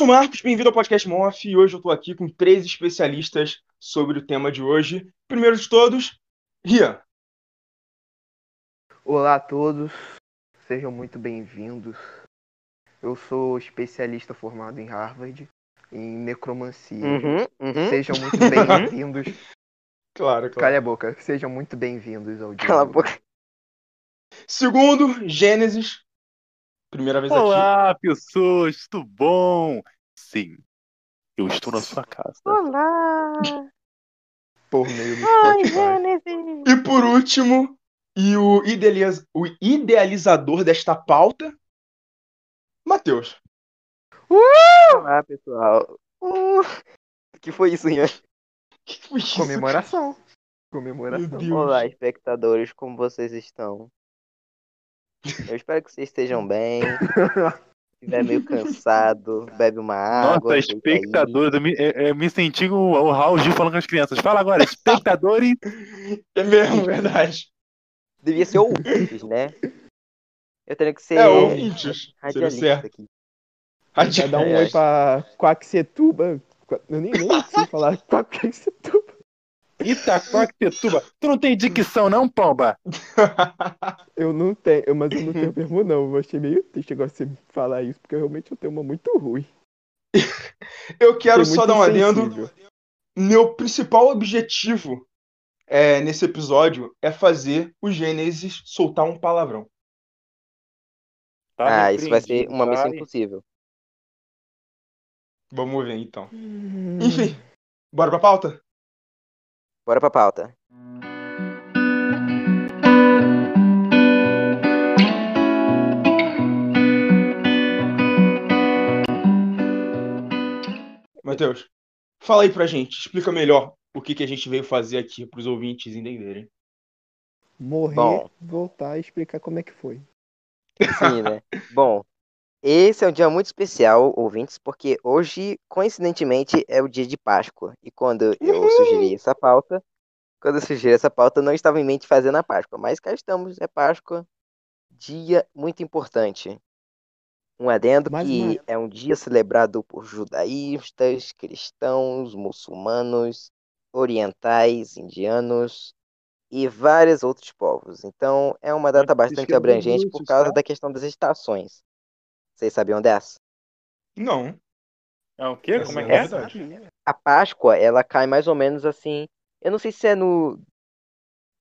sou o Marcos, bem-vindo ao Podcast Morph e hoje eu tô aqui com três especialistas sobre o tema de hoje. Primeiro de todos, Rian. Olá a todos, sejam muito bem-vindos. Eu sou especialista formado em Harvard em necromancia. Uhum, uhum. Sejam muito bem-vindos. Claro, claro. Cala a boca, sejam muito bem-vindos ao dia. Cala a boca. Segundo, Gênesis. Primeira vez aqui. Olá, pessoas, tudo bom? Sim, eu estou na sua casa. Olá! Por meio do Ai. Gênesis! E por último, e o, idealiza- o idealizador desta pauta, Matheus. Olá, pessoal. Uh, que foi isso, Ian? Que foi isso? Comemoração. Comemoração. Olá, espectadores, como vocês estão? Eu espero que vocês estejam bem. Se estiver meio cansado, bebe uma água. Nossa, espectadores, eu me, é, me senti o, o Raul Gil falando com as crianças. Fala agora, espectadores. É mesmo, verdade. Devia ser ouvintes, né? Eu tenho que ser É, ouvintes. Seria radialista certo. aqui. Já dá um oi pra Quaxetuba. Qua- Eu nem, nem sei falar Quaxetuba. Itaquaquecetuba. Tu não tem dicção, não, pomba? Eu não tenho, eu- mas eu não tenho mesmo não. Eu achei meio triste agora você falar isso, porque realmente eu tenho uma muito ruim. Eu quero só dar um adendo. Meu principal objetivo é, nesse episódio é fazer o Gênesis soltar um palavrão. Tá Ah, isso vai ser uma missão vai. impossível. Vamos ver então. Hum. Enfim, bora pra pauta? Bora pra pauta. Matheus, fala aí pra gente, explica melhor o que, que a gente veio fazer aqui pros ouvintes entenderem. Morrer, Bom. voltar e explicar como é que foi. Sim, né? Bom, esse é um dia muito especial, ouvintes, porque hoje, coincidentemente, é o dia de Páscoa. E quando eu sugeri essa pauta, quando eu sugeri essa pauta, não estava em mente fazer na Páscoa. Mas cá estamos, é Páscoa, dia muito importante. Um adendo Mais que uma- é um dia celebrado por judaístas, cristãos, muçulmanos, orientais, indianos e vários outros povos. Então, é uma data bastante abrangente por causa da questão das estações. Vocês sabiam dessa? Não. É o quê? Como é que é é? verdade. A Páscoa, ela cai mais ou menos assim. Eu não sei se é no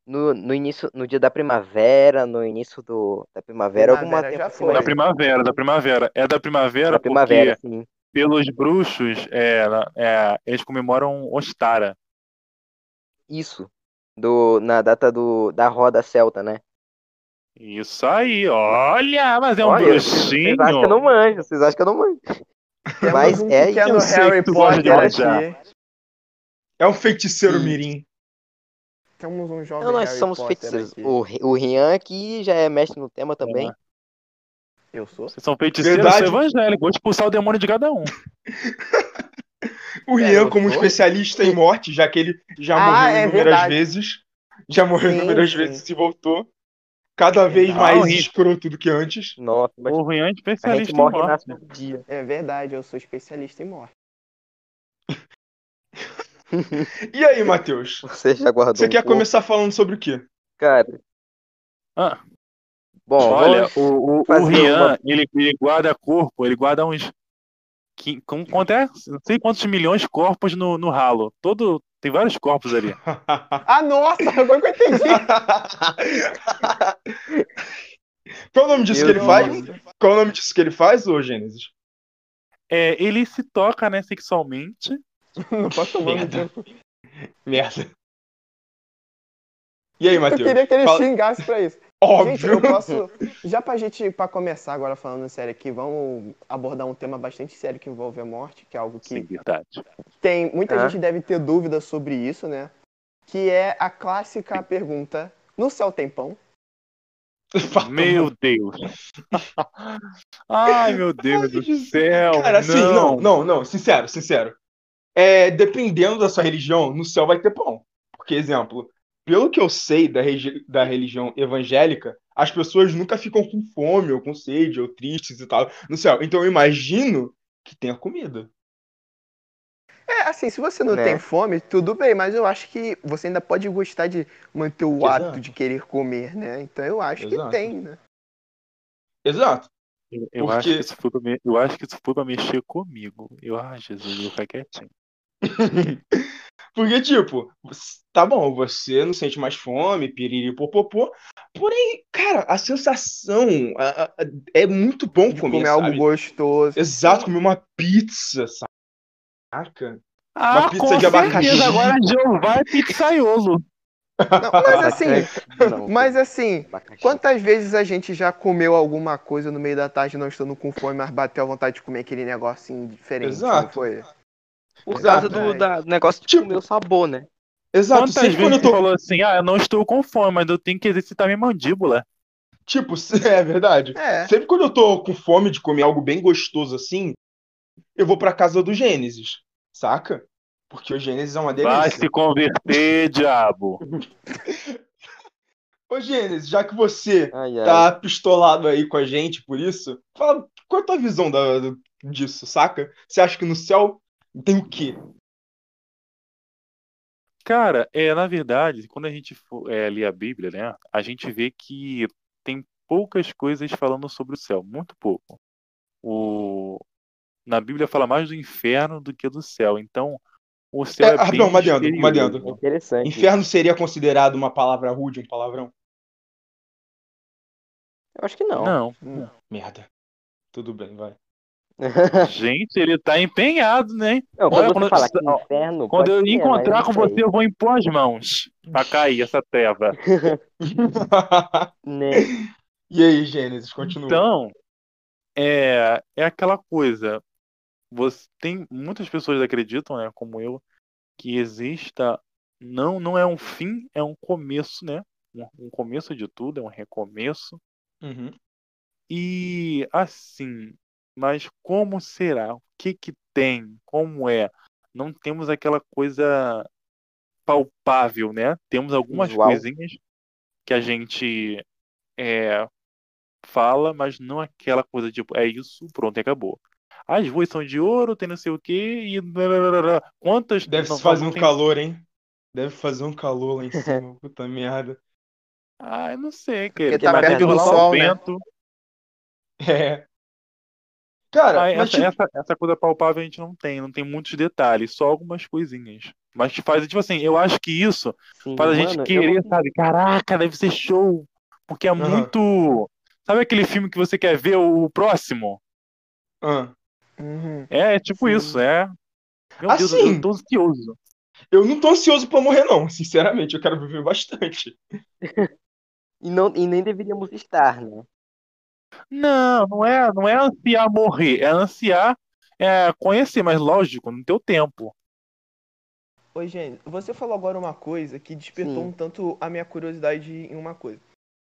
no, no início, no dia da primavera, no início do, da primavera, alguma Primavera tempo acima foi. Da primavera, da primavera. É da primavera Da primavera, porque sim. pelos bruxos é, é, eles comemoram Ostara. Isso. Do, na data do, da roda celta, né? Isso aí, olha, mas é um Olha, vocês bruxinho. vocês acham que eu não manjo, vocês acham que eu não manjo. Mas um é sei Harry Potter aqui. É um feiticeiro Sim. mirim. Temos um jovem Então nós Harry somos Potter feiticeiros. aqui. O, o Rian aqui já é mestre no tema também. Eu sou? Vocês são feiticeiros, Verdade. eu sou evangélico. Vou expulsar o demônio de cada um. O É, Rian, eu como sou. especialista em morte, já que ele já Ah, morreu é inúmeras verdade. vezes, já morreu Sim, inúmeras sim. vezes e voltou, cada vez Verdade. mais Rian. escroto do que antes. Nossa, mas O Rian é a gente especialista em morre e morte. todo dia. É verdade, eu sou especialista em morte. E aí, Matheus? Você já guardou Você um quer pouco? começar falando sobre o quê? Cara, Ah, bom, olha, o, o, o Rian, uma- ele, ele guarda corpo, ele guarda uns. Quanto é? Não sei quantos milhões de corpos no, no ralo. Todo, tem vários corpos ali. Ah, nossa, agora que eu entendi. Qual o nome disso Meu que ele faz? Deus. Qual o nome disso que ele faz, ô Gênesis? É, ele se toca, né, sexualmente. Não posso tomar Merda. tempo. Merda. E aí, Eu Matheus? queria que ele Fala- xingasse pra isso. Gente, Óbvio. eu posso. Já pra gente, pra começar agora falando sério aqui, vamos abordar um tema bastante sério que envolve a morte, que é algo que Sim, verdade. tem. Muita Ah. gente deve ter dúvidas sobre isso, né? Que é a clássica pergunta: no céu tem pão? Meu Deus. Ai, meu Deus do céu. Cara, assim, não, não, não, sincero, sincero. É, dependendo da sua religião, no céu vai ter pão. Porque, exemplo, pelo que eu sei da, da religião evangélica, as pessoas nunca ficam com fome, ou com sede, ou tristes e tal no céu. Então eu imagino que tenha comida. É, assim, se você não Né? tem fome, tudo bem, mas eu acho que você ainda pode gostar de manter o Exato. ato de querer comer, né? Então eu acho Exato. que tem, né? Exato. Eu, eu Porque- acho que isso foi pra me- eu acho que isso foi pra mexer comigo. Eu, ah, Jesus, eu vou ficar quietinho. Porque, tipo, tá bom, você não sente mais fome, piriri, popopô, porém, cara, a sensação a- a- é muito bom comer, comer algo gostoso. Exato, comer uma pizza, saca? Ah, pizza com de abacaxi. certeza, agora Jeová é pizzaiolo. Não, mas assim, Não, mas assim, abacaxi. quantas vezes a gente já comeu alguma coisa no meio da tarde não estando com fome, mas bateu a vontade de comer aquele negocinho diferente, Exato. não foi? Por Exato. causa do da- negócio de Tipo- comer o sabor, né? Exato, Quantas sempre vezes quando eu você tô. falou assim, ah, eu não estou com fome, mas eu tenho que exercitar minha mandíbula. Tipo, é verdade. É. Sempre quando eu tô com fome de comer algo bem gostoso assim, eu vou pra casa do Gênesis, saca? Porque o Gênesis é uma Vai delícia. se converter, diabo. Ô, Gênesis, já que você Ai, ai. tá pistolado aí com a gente por isso, fala, qual é a tua visão da- do- disso, saca? Você acha que no céu tem o quê? Cara, é, na verdade, quando a gente for, é, lê a Bíblia, né, a gente vê que tem poucas coisas falando sobre o céu, muito pouco. O, na Bíblia fala mais do inferno do que do céu, então o céu É, é, bem rapidão, uma adendo, uma misterioso. adendo. É interessante. Inferno seria considerado uma palavra rude, um palavrão? Eu acho que não. Não, Merda. Tudo bem, vai. Gente, ele tá empenhado, né? Não, Olha, quando quando- fala ó, inferno. Quando eu ser, encontrar com você, eu vou impor as mãos pra cair essa treva. Né? e aí, Gênesis, continua. Então, é, é aquela coisa. Você tem muitas pessoas acreditam, né, como eu, que exista não não é um fim, é um começo, né? Um, um começo de tudo, é um recomeço. Uhum. E assim, mas como será? O que que tem? Como é? Não temos aquela coisa palpável, né? Temos algumas Visual. coisinhas que a gente é, fala, mas não aquela coisa tipo, é isso, pronto, e acabou. As ruas são de ouro, tem não sei o quê, e quantas. Deve não, fazer um tem- calor, hein? Deve fazer um calor lá em cima, puta merda. Ah, eu não sei, Porque cara. tá Mas perto deve do um sol, né? vento. É. Cara, Ah, mas essa, tipo, essa, essa coisa palpável a gente não tem, não tem muitos detalhes, só algumas coisinhas. Mas que faz, tipo assim, eu acho que isso Sim, faz a gente mano, eu querer, não- sabe? Caraca, deve ser show. Porque é Aham. muito. Sabe aquele filme que você quer ver o próximo? Uhum. É, é tipo Sim. isso, é. Meu Deus, Assim, eu tô ansioso. eu não tô ansioso pra morrer, não. Sinceramente, eu quero viver bastante. E, não, e nem deveríamos estar, né? Não, não é, não é ansiar morrer, é ansiar é, conhecer, mas lógico, no teu tempo. Oi, gente, você falou agora uma coisa que despertou Sim. um tanto a minha curiosidade em uma coisa.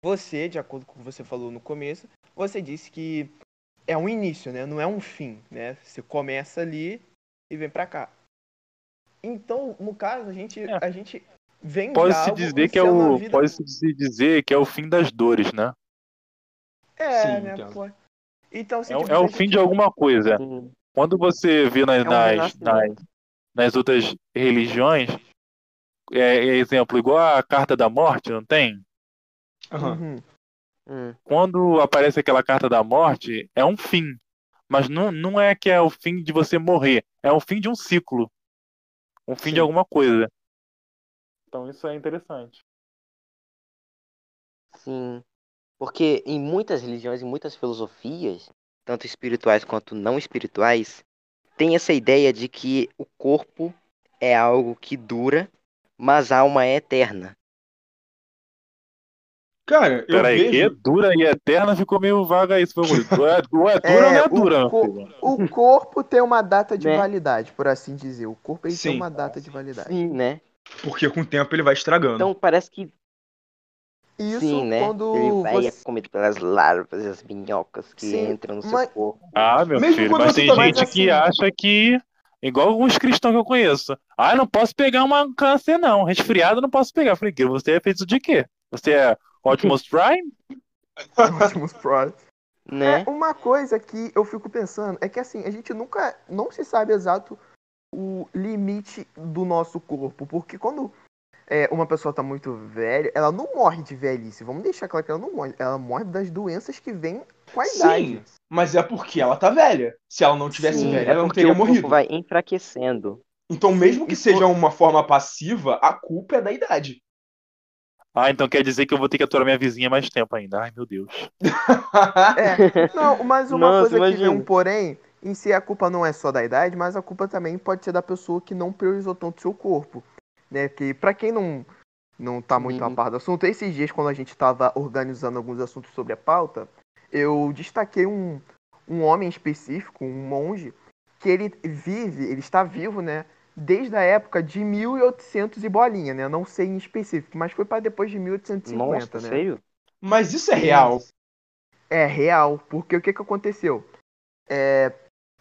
Você, de acordo com o que você falou no começo, você disse que é um início, né? Não é um fim, né? Você começa ali e vem pra cá. Então, no caso, a gente, É. a gente vem de Pode-se algo dizer que é o. vida- Pode-se dizer que é o fim das dores, né? É, Sim, né? entendo. pô. Então, É, se o- tipo, é o fim de alguma coisa. Sim. Quando você vê nas, É um nas, nas, nas outras religiões, é, é exemplo, igual a carta da morte, não tem? Uhum. Hum. Quando aparece aquela carta da morte, é um fim. Mas não, não é que é o fim de você morrer, é o fim de um ciclo. Um fim Sim. de alguma coisa. Então isso é interessante. Sim. Porque em muitas religiões, em muitas filosofias, tanto espirituais quanto não espirituais, tem essa ideia de que o corpo é algo que dura, mas a alma é eterna. Cara, eu Peraí, que vejo. dura e eterna ficou meio vaga isso, meu amigo. É, é dura ou não é É, o dura, co-? O corpo tem uma data de Né? validade, por assim dizer. O corpo ele tem uma data de validade. Sim, né? Porque com o tempo ele vai estragando. Então parece que Isso sim, né? quando Ele vai você... é comido pelas larvas, as minhocas que Sim, entram no seu mas- corpo. Ah, meu Mesmo filho, mas tem tá- gente que assim- acha que. Igual alguns cristãos que eu conheço. Ah, não posso pegar uma câncer, não. Resfriado eu não posso pegar. Eu falei, que você é feito de quê? Você é Optimus Prime? Optimus Prime. Né? É, uma coisa que eu fico pensando é que assim, a gente nunca. Não se sabe exato o limite do nosso corpo. Porque quando é, uma pessoa tá muito velha, ela não morre de velhice. Vamos deixar claro que ela não morre. Ela morre das doenças que vêm com a idade. Sim, mas é porque ela tá velha. Se ela não tivesse Sim, velha, é ela não teria morrido. vai enfraquecendo. Então, mesmo que seja uma forma passiva, a culpa é da idade. Ah, então quer dizer que eu vou ter que aturar minha vizinha mais tempo ainda. Ai, meu Deus. É, não, mas uma Nossa, coisa que imagina. vem um porém, em si a culpa não é só da idade, mas a culpa também pode ser da pessoa que não priorizou tanto o seu corpo, né? Que pra quem não não tá muito Sim. a par do assunto, esses dias quando a gente tava organizando alguns assuntos sobre a pauta, eu destaquei um um homem específico, um monge, que ele vive, ele está vivo, né? Desde a época de 1800 e bolinha, né? Não sei em específico, mas foi para depois de 1850, Nossa, né? sério? Mas isso é real. É real, porque o que que aconteceu? É,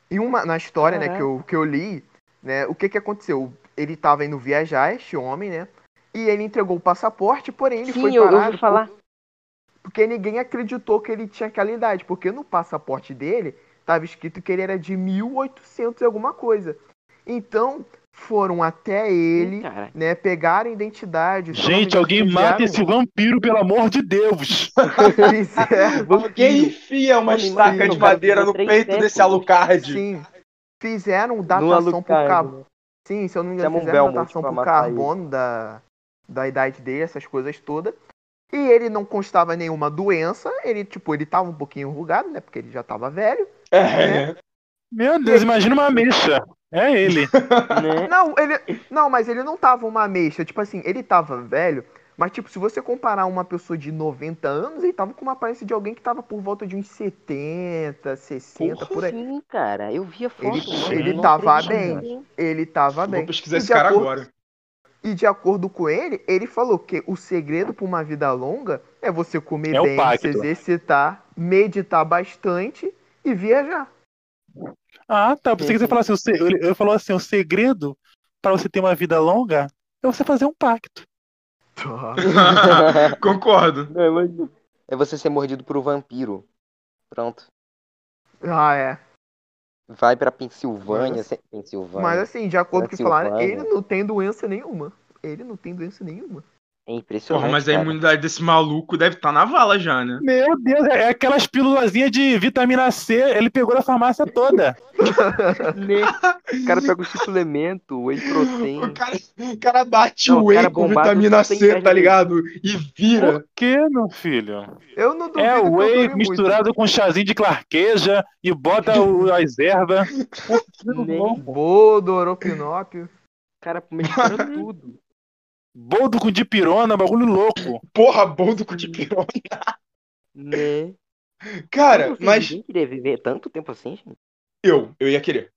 em uma, na história, né, Caraca. que eu, que eu li, né, o que que aconteceu? Ele tava indo viajar, este homem, né, e ele entregou o passaporte, porém ele foi Sim, eu, eu parado ouvi falar. por- porque ninguém acreditou que ele tinha aquela idade, porque no passaporte dele tava escrito que ele era de 1800 e alguma coisa. Então, foram até ele, Cara, né, pegaram a identidade. eu Gente, alguém mata esse vampiro, pelo amor de Deus! fizeram- Alguém enfia uma estaca de madeira no peito desse Alucard. Sim. Fizeram datação por né? Sim, se eu não me engano, um fizeram Belmont datação por carbono da, da idade dele, essas coisas todas. E ele não constava nenhuma doença. Ele, tipo, ele tava um pouquinho enrugado, né? Porque ele já tava velho. É. Meu Deus, imagina uma mexa. É ele. Né? Não, ele. Não, mas ele não tava uma mexa. Tipo assim, ele tava velho. Mas, tipo, se você comparar uma pessoa de 90 anos, ele tava com uma aparência de alguém que tava por volta de uns 70, 60, por aí. Sim, cara, eu vi a foto. Ele- mano, ele tava acredito. bem. Ele tava bem. Vou pesquisar E esse de cara acordo- agora. E de acordo com ele, ele falou que o segredo para uma vida longa é você comer É bem, se exercitar, meditar bastante e viajar. Ah, tá. Pensei que você falasse, ele ele falou assim, o segredo para você ter uma vida longa é você fazer um pacto. Concordo. É você ser mordido por um vampiro. Pronto. ah, é. Vai pra Pensilvânia. Mas- se- Pensilvânia. Mas assim, de acordo com o que falaram, ele não tem doença nenhuma. Ele não tem doença nenhuma. É impressionante. Porra, mas a cara. imunidade desse maluco deve estar na vala já, né? Meu Deus, é aquelas pílulazinhas de vitamina C, ele pegou da farmácia toda. O cara pega o suplemento, whey protein. O cara, o cara bate Não, o o whey cara com vitamina C, tá ligado? E vira. Por que, meu filho? Eu não duvido É eu whey misturado com chazinho de clarqueja e bota o- as ervas. Muito. Bodo, Pinóquio. O cara mistura tudo. Boldo com dipirona, bagulho louco. Porra, boldo com de pirona. Né? Cara, Como mas Ninguém queria viver tanto tempo assim, gente? eu, eu ia querer.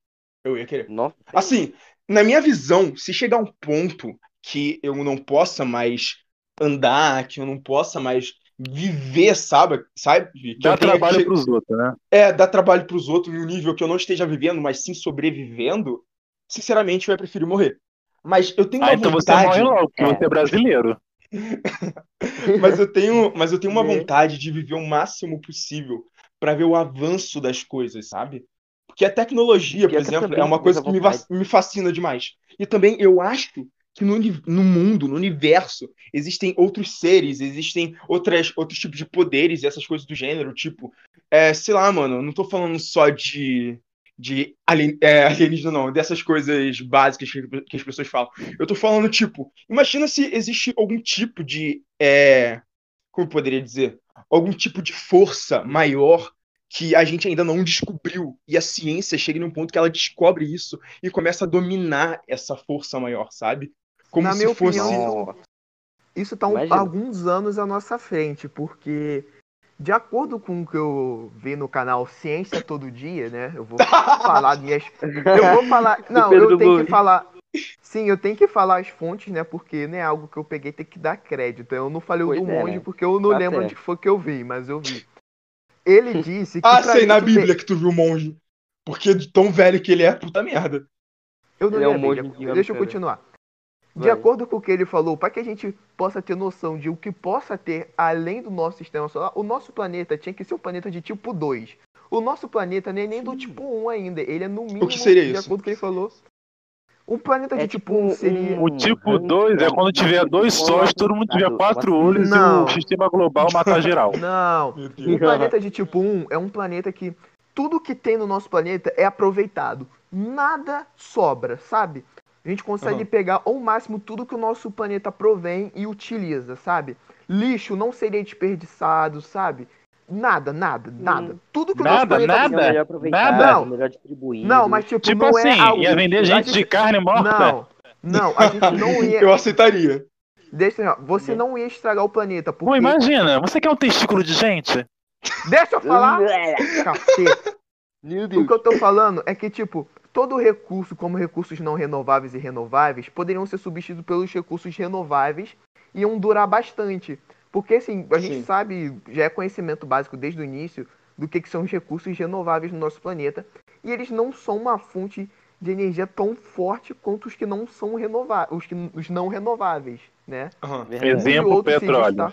Eu ia querer. Nossa. Assim, na minha visão, se chegar um ponto que eu não possa mais andar, que eu não possa mais viver, sabe? Sabe? Que Dá trabalho que- pros outros, né? É, dar trabalho pros outros no nível que eu não esteja vivendo, mas sim sobrevivendo, sinceramente, eu ia preferir morrer. Mas eu tenho uma Ah, então você vontade. morre logo, porque É. você é brasileiro. Mas eu tenho, mas eu tenho uma Né? vontade de viver o máximo possível pra ver o avanço das coisas, sabe? Porque a tecnologia, por exemplo, é uma coisa que me, me fascina demais. E também eu acho que no, no mundo, no universo, existem outros seres, existem outras, outros tipos de poderes e essas coisas do gênero, tipo, é, sei lá, mano, eu não tô falando só de de alien, é, alienígena, não, dessas coisas básicas que, que as pessoas falam. Eu tô falando, tipo, imagina se existe algum tipo de. É, como eu poderia dizer? Algum tipo de força maior que a gente ainda não descobriu. E a ciência chega num ponto que ela descobre isso e começa a dominar essa força maior, sabe? Como Na se minha fosse. opinião. Isso tá um- alguns anos à nossa frente, porque de acordo com o que eu vi no canal Ciência Todo Dia, né? Eu vou falar minhas. Eu vou falar. Não, eu tenho que falar. Sim, eu tenho que falar as fontes, né? Porque não é algo que eu peguei tem que dar crédito. Eu não falei o Pois do é, monge né? porque eu não Tá lembro certo. onde foi que eu vi, mas eu vi. Ele disse que. Ah, sei, na Bíblia que tu viu o monge. Porque de tão velho que ele é, puta merda. Eu não Ele li é um monge Bíblia. indiano, Deixa eu cara. continuar. De Vai. acordo com o que ele falou, para que a gente possa ter noção de o que possa ter além do nosso sistema solar, o nosso planeta tinha que ser um planeta de tipo 2. O nosso planeta nem nem do tipo 1 ainda, ele é no mínimo, que seria de isso? acordo com o que ele falou. Um planeta de É tipo tipo 1 seria... um- O tipo ranking 2 é quando tiver dois com sóis, todo mundo tiver quatro uma- olhos Não. e o sistema global matar geral. Não, Um planeta de tipo 1 é um planeta que tudo que tem no nosso planeta é aproveitado. Nada sobra, sabe? A gente consegue Aham. pegar ao máximo tudo que o nosso planeta provém e utiliza, sabe? Lixo não seria desperdiçado, sabe? Nada, nada, nada. Tudo que o nosso Nada, planeta nada. melhor aproveitado, Não. melhor distribuído. Não, mas tipo, Tipo não assim, é algo... ia vender gente de carne morta. Não, não, a gente não ia... Eu aceitaria. Deixa eu... Você não ia estragar o planeta, Pô, porque... imagina, você quer um testículo de gente? Deixa eu falar! Caceta. Meu O que eu tô falando é que, tipo, todo recurso, como recursos não renováveis e renováveis, poderiam ser substituídos pelos recursos renováveis e iam durar bastante. Porque, assim, a gente Sim. sabe, já é conhecimento básico desde o início, do que, que são os recursos renováveis no nosso planeta. E eles não são uma fonte de energia tão forte quanto os que não são renováveis, os, que, os não renováveis, né? E Exemplo, petróleo.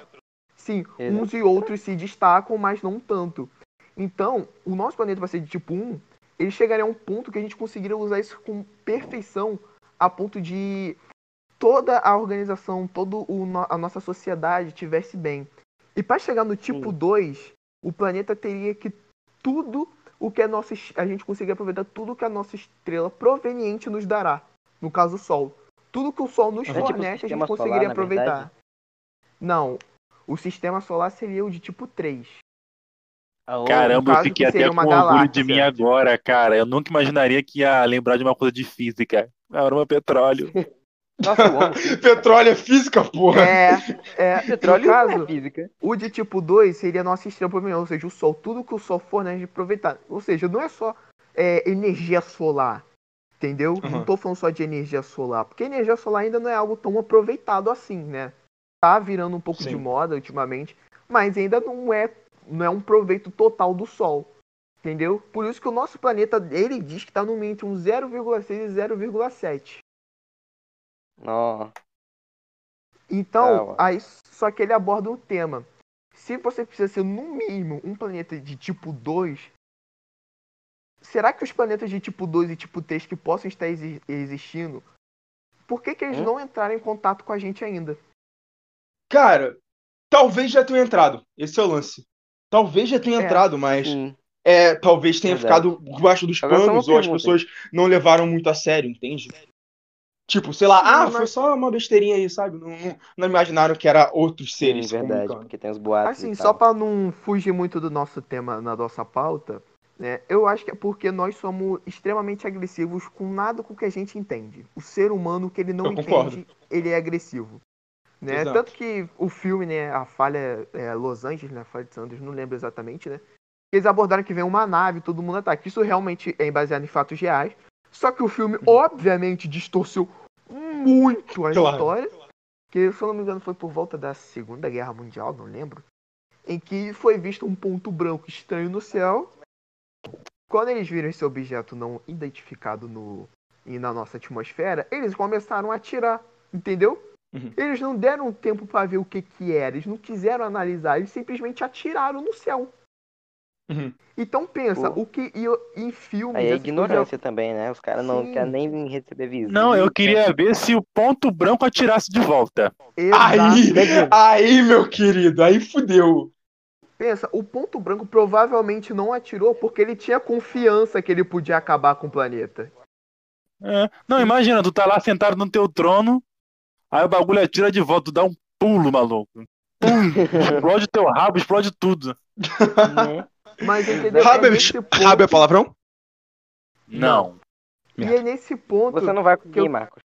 Sim, Exato. uns e outros se destacam, mas não tanto. Então, o nosso planeta vai ser de tipo 1, ele chegaria a um ponto que a gente conseguiria usar isso com perfeição, a ponto de toda a organização, toda a nossa sociedade tivesse bem. E para chegar no tipo Sim. 2, o planeta teria que tudo o que a nossa a gente conseguir aproveitar tudo que a nossa estrela proveniente nos dará. No caso, o Sol. Tudo que o Sol nos É tipo fornece, a gente solar, conseguiria na aproveitar. Não. O sistema solar seria o de tipo 3. Caramba, eu fiquei que até com uma orgulho galáxia. de mim agora, cara. Eu nunca imaginaria que ia lembrar de uma coisa de física. Aroma petróleo. Nossa, amo. Petróleo é física, porra. É, é. Petróleo no não caso, é física. o de tipo 2 seria a nossa estrela provenhente, ou seja, o Sol. Tudo que o Sol fornece de aproveitar. Ou seja, não é só é, energia solar. Entendeu? Não Uhum. tô falando só de energia solar. Porque energia solar ainda não é algo tão aproveitado assim, né? Tá virando um pouco Sim. de moda ultimamente. Mas ainda não é, não é um proveito total do Sol. Entendeu? Por isso que o nosso planeta, ele diz que tá no meio entre um 0,6 e 0,7. Não. Então, aí só que ele aborda um tema. Se você precisa ser no mínimo um planeta de tipo 2, será que os planetas de tipo 2 e tipo 3 que possam estar exi- existindo, por que, que eles Hum? não entraram em contato com a gente ainda? Cara, talvez já tenha entrado. Esse é o lance. Talvez já tenha É. entrado, mas Sim. é, talvez tenha Verdade. ficado debaixo dos Agora panos ou as pessoas não levaram muito a sério, entende? Tipo, sei lá, Sim, ah, mas- foi só uma besteirinha aí, sabe? Não, não, não imaginaram que era outros seres. Sim, verdade, comunicando. porque tem os boatos Assim, e só para não fugir muito do nosso tema na nossa pauta, né? Eu acho que é porque nós somos extremamente agressivos com nada com o que a gente entende. O ser humano que ele não Eu concordo. entende, ele é agressivo. Né? Exato. Tanto que o filme, né, a falha é, Los Angeles, né, a falha de Sanders, não lembro exatamente, né? Eles abordaram que vem uma nave, todo mundo ataca. Isso realmente é baseado em fatos reais. Só que o filme, obviamente, distorceu muito a Claro. história. Que, se eu não me engano, foi por volta da Segunda Guerra Mundial, não lembro. Em que foi visto um ponto branco estranho no céu. Quando eles viram esse objeto não identificado no, e na nossa atmosfera, eles começaram a atirar, entendeu? Uhum. Eles não deram tempo para ver o que que era, eles não quiseram analisar, eles simplesmente atiraram no céu. Uhum. Então pensa, Pô. o que e- em filmes... Aí é ignorância também, né? Os caras não querem nem receber visita. Não, eu queria ver se o ponto branco atirasse de volta. Aí, Exato. aí, meu querido, aí fudeu. Pensa, o ponto branco provavelmente não atirou porque ele tinha confiança que ele podia acabar com o planeta. É. Não, imagina, tu tá lá sentado no teu trono, aí o bagulho atira de volta, tu dá um pulo, maluco. Pum, explode teu rabo, explode tudo. Né? Mas entendeu? Rabo é é, nesse ponto, rabo é palavrão? Não. E é nesse ponto Você não vai que conseguir, eu- Marcos.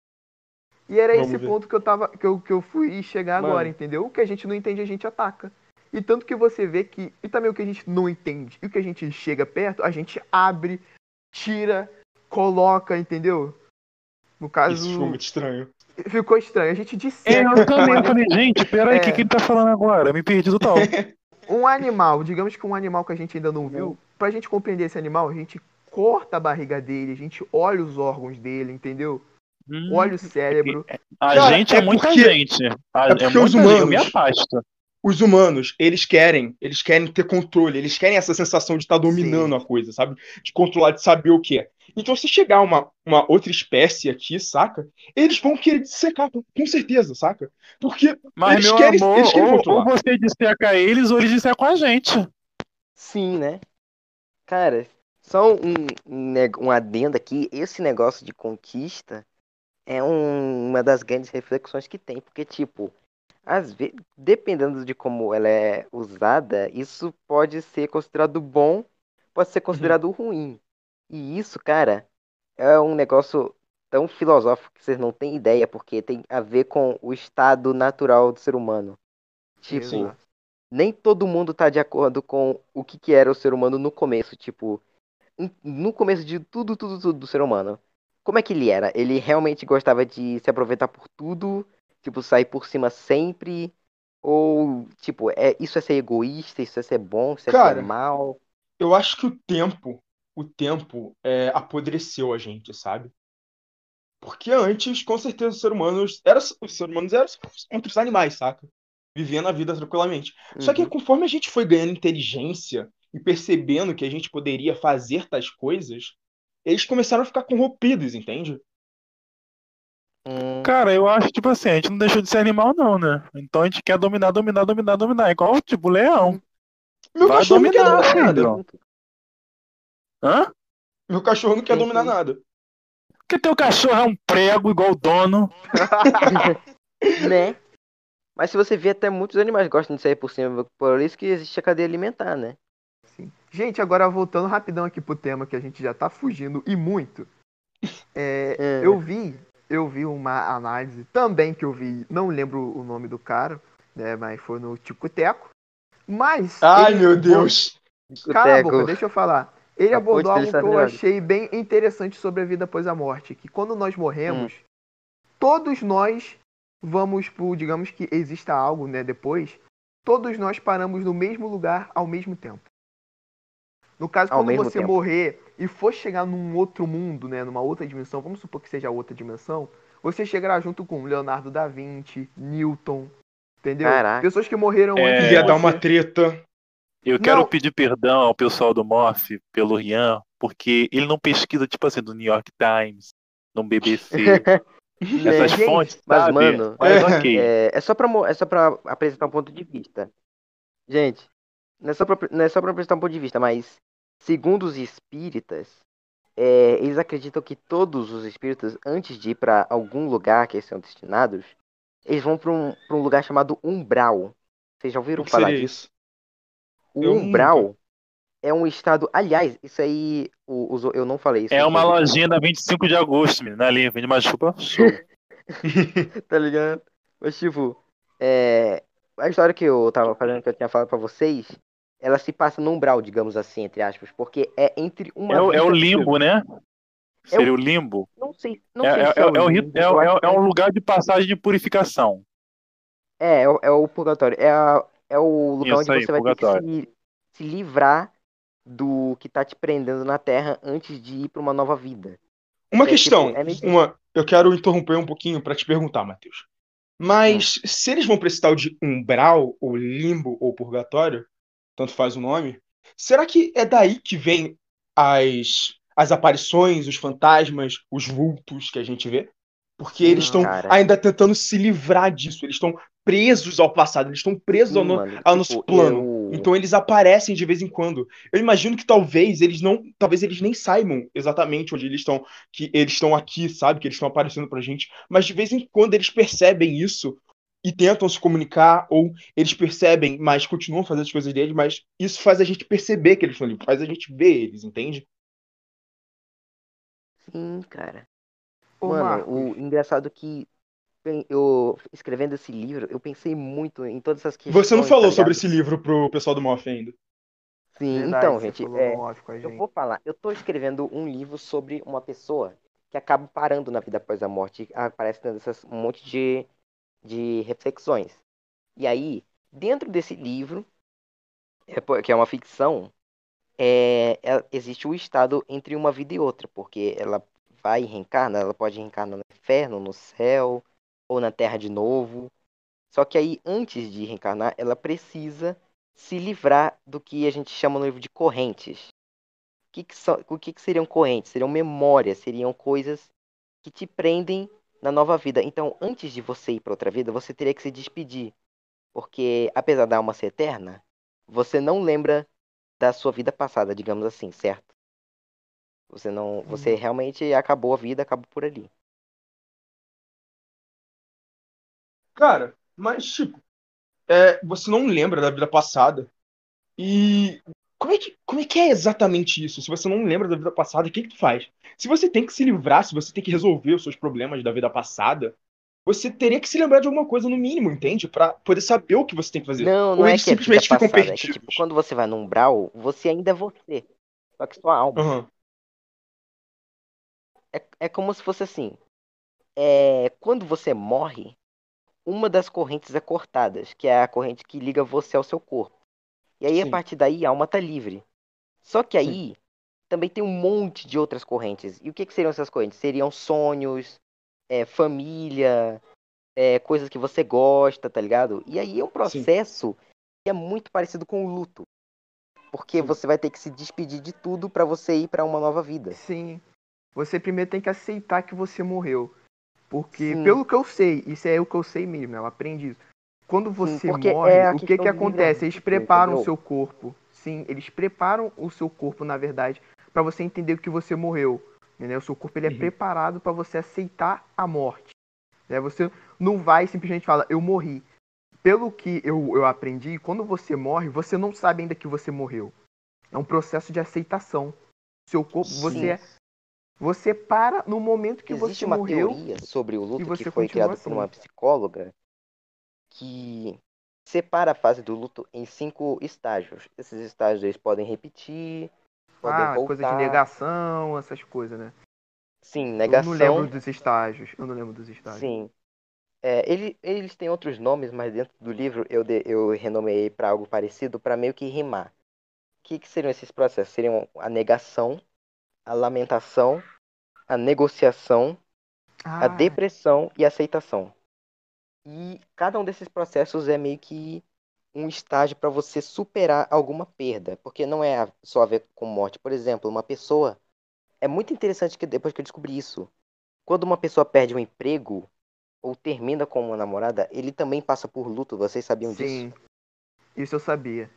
E era Vamos esse ver. ponto que eu tava. Que eu, que eu fui chegar Mano. agora, entendeu? O que a gente não entende, a gente ataca. E tanto que você vê que. E também o que a gente não entende e o que a gente chega perto, a gente abre, tira, coloca, entendeu? No caso. Isso foi muito estranho. Ficou estranho. A gente É, disseca eu também um, falei, gente, peraí, o É. que, que ele tá falando agora? Eu me perdi total. um animal, digamos que um animal que a gente ainda não viu, pra gente compreender esse animal, a gente corta a barriga dele, a gente olha os órgãos dele, entendeu? Hum, olha o cérebro. A Cara, gente é, é muita porque- gente. A- é porque muita os gente, Eu me humanos- afasto. Os humanos, eles querem, eles querem ter controle, eles querem essa sensação de estar dominando a coisa, sabe? De controlar, de saber o que é. Então, se chegar uma, uma outra espécie aqui, saca? Eles vão querer dissecar, com com certeza, saca? Porque Mas, Eles meu querem- amor, eles querem ou, controlar. ou você disseca eles ou eles dissecam a gente. Sim, né? Cara, só um, um, um adendo aqui, esse negócio de conquista é um- uma das grandes reflexões que tem, porque, tipo, às vezes, dependendo de como ela é usada, isso pode ser considerado bom, pode ser considerado ruim. E isso, cara, é um negócio tão filosófico que vocês não têm ideia, porque tem a ver com o estado natural do ser humano. Tipo, Exato. nem todo mundo tá de acordo com o que, que era o ser humano no começo. Tipo, no começo de tudo, tudo, tudo do ser humano. Como é que ele era? Ele realmente gostava de se aproveitar por tudo? Tipo, sair por cima sempre? Ou, tipo, é, isso é ser egoísta, isso é ser bom, isso é Cara, ser mal? eu acho que o tempo, o tempo é, apodreceu a gente, sabe? Porque antes, com certeza, os seres humanos, era, os seres humanos eram outros animais, saca? Vivendo a vida tranquilamente. Só que Uhum. conforme a gente foi ganhando inteligência e percebendo que a gente poderia fazer tais coisas, eles começaram a ficar corrompidos, entende? Hum, Cara, eu acho, tipo assim, a gente não deixou de ser animal, não, né? Então a gente quer dominar, dominar, dominar, dominar. Igual, tipo, leão. Meu Vai cachorro não quer dominar, dominar nada. Hã? Meu cachorro não quer dominar nada. Porque teu cachorro é um prego igual o dono. né? Mas se você vê, até muitos animais gostam de sair por cima. Por isso que existe a cadeia alimentar, né? Sim. Gente, agora voltando rapidão aqui pro tema que a gente já tá fugindo e muito. É, É. Eu vi, eu vi uma análise também que eu vi, não lembro o nome do cara, né? Mas foi no Ticoteco. Mas. Ai, meu abordou- Deus. Cala a boca, deixa eu falar. Ele A abordou algo que eu achei bem interessante sobre a vida após a morte. Que quando nós morremos, Hum. todos nós vamos pro, digamos que exista algo, né, depois, todos nós paramos no mesmo lugar ao mesmo tempo. No caso, Ao quando você tempo. morrer e for chegar num outro mundo, né, numa outra dimensão, vamos supor que seja outra dimensão, você chegará junto com Leonardo da Vinci, Newton, entendeu? Caraca. Pessoas que morreram É. antes de Ia dar uma treta. Eu quero Não. pedir perdão ao pessoal do Morph pelo Rian, porque ele não pesquisa, tipo assim, do New York Times, no BBC, essas gente, fontes, mas, sabe? mano, Mas é- ok. É, é só pra, é só pra apresentar um ponto de vista. Gente, não é só pra, não é só pra apresentar um ponto de vista, mas segundo os espíritas, é, eles acreditam que todos os espíritos, antes de ir pra algum lugar que eles são destinados, eles vão pra um, pra um lugar chamado umbral. Vocês já ouviram O que falar seria disso? isso? O Eu umbral é um estado. Aliás, isso aí o- os- eu não falei isso. É uma inclusive. lojinha da 25 de agosto, menina, ali, vende uma chupa show. tá ligado? Mas, tipo, é, a história que eu tava falando, que eu tinha falado pra vocês, ela se passa no umbral, digamos assim, entre aspas, porque é entre uma. É, o- é o limbo, né? É Seria o limbo. Não sei, não É, sei é, se é, o é, o ri- limbo, é, é, é um lugar de passagem de purificação. É, é, o- é o purgatório. É, a- é o lugar Isso onde aí, você vai ter que purgatório. se, se livrar do que tá te prendendo na Terra antes de ir pra uma nova vida. Uma É, questão, tipo, é meio- uma, eu quero interromper um pouquinho pra te perguntar, Matheus. Mas se eles vão tal de umbral, ou limbo, ou purgatório, tanto faz o nome, será que é daí que vem as, as aparições, os fantasmas, os vultos que a gente vê? Porque eles estão ainda tentando se livrar disso, eles estão presos ao passado, eles estão presos ao, Sim, no- mano, ao tipo, nosso plano. eu- Então eles aparecem de vez em quando. Eu imagino que talvez eles não, talvez eles nem saibam exatamente onde eles estão, que eles estão aqui, sabe, que eles estão aparecendo pra gente, mas de vez em quando eles percebem isso e tentam se comunicar ou eles percebem, mas continuam fazendo as coisas deles, mas isso faz a gente perceber que eles estão ali, faz a gente ver eles, entende? Sim, cara. Ô, Mano, Marcos, o engraçado é que eu escrevendo esse livro, eu pensei muito em todas essas questões. Você não falou tá sobre esse livro pro pessoal do Moff ainda. Sim, verdade, então, gente, é, a eu gente. vou falar. Eu tô escrevendo um livro sobre uma pessoa que acaba parando na vida após a morte. Aparece tendo essas, um monte de, de reflexões. E aí, dentro desse livro, é, que é uma ficção, é, é- existe o estado entre uma vida e outra, porque ela vai reencarnar, ela pode reencarnar na inferno, no céu, ou na terra de novo. Só que aí, antes de reencarnar, ela precisa se livrar do que a gente chama no livro de correntes. O que, que, são, o que, que seriam correntes? Seriam memórias, seriam coisas que te prendem na nova vida. Então, antes de você ir para outra vida, você teria que se despedir. Porque, apesar da alma ser eterna, você não lembra da sua vida passada, digamos assim, certo? Você não, você realmente acabou a vida, acabou por ali. Cara, mas tipo, é, você não lembra da vida passada. E como é, que, como é que é exatamente isso? Se você não lembra da vida passada, o que, que tu faz? Se você tem que se livrar, se você tem que resolver os seus problemas da vida passada, você teria que se lembrar de alguma coisa no mínimo, entende? Pra poder saber o que você tem que fazer. Não, não Ou é que é simplesmente ficam passada. É que, tipo, quando você vai num umbral, você ainda é você. Só que sua alma. Aham. É, é como se fosse assim. É, quando você morre, uma das correntes é cortada, que é a corrente que liga você ao seu corpo. E aí, a Sim. partir daí, a alma tá livre. Só que aí, também tem um monte de outras correntes. E o que, que seriam essas correntes? Seriam sonhos, é, família, é, coisas que você gosta, tá ligado? E aí é um processo que é muito parecido com o luto. Porque Sim. você vai ter que se despedir de tudo pra você ir pra uma nova vida. Sim. Você primeiro tem que aceitar que você morreu. Porque, Sim. pelo que eu sei, isso é o que eu sei mesmo, eu aprendi isso. Quando você porque morre, é o que que acontece? Eles preparam o seu corpo. Sim, eles preparam o seu corpo, na verdade, pra você entender que você morreu. Entendeu? O seu corpo ele é Uhum. preparado pra você aceitar a morte. Né? Você não vai simplesmente falar, eu morri. Pelo que eu, eu aprendi, quando você morre, você não sabe ainda que você morreu. É um processo de aceitação. Seu corpo, você Sim. é você para no momento que Existe você uma morreu. teoria sobre o luto você que foi criada por uma assim. psicóloga que separa a fase do luto em cinco estágios. Esses estágios eles podem repetir, Ah, voltar. coisa de negação, essas coisas, né? Sim, Eu não negação. lembro dos estágios. Eu não lembro dos estágios. Sim. É, ele- eles têm outros nomes, mas dentro do livro eu, de- eu renomeei para algo parecido para meio que rimar. O que, que seriam esses processos? Seriam a negação, a lamentação, a negociação, a Ah, depressão e a aceitação. E cada um desses processos é meio que um estágio para você superar alguma perda, porque não é a- só a ver com morte. Por exemplo, uma pessoa. É muito interessante que depois que eu descobri isso, quando uma pessoa perde um emprego ou termina com uma namorada, ele também passa por luto. Vocês sabiam disso? sim. Isso eu sabia.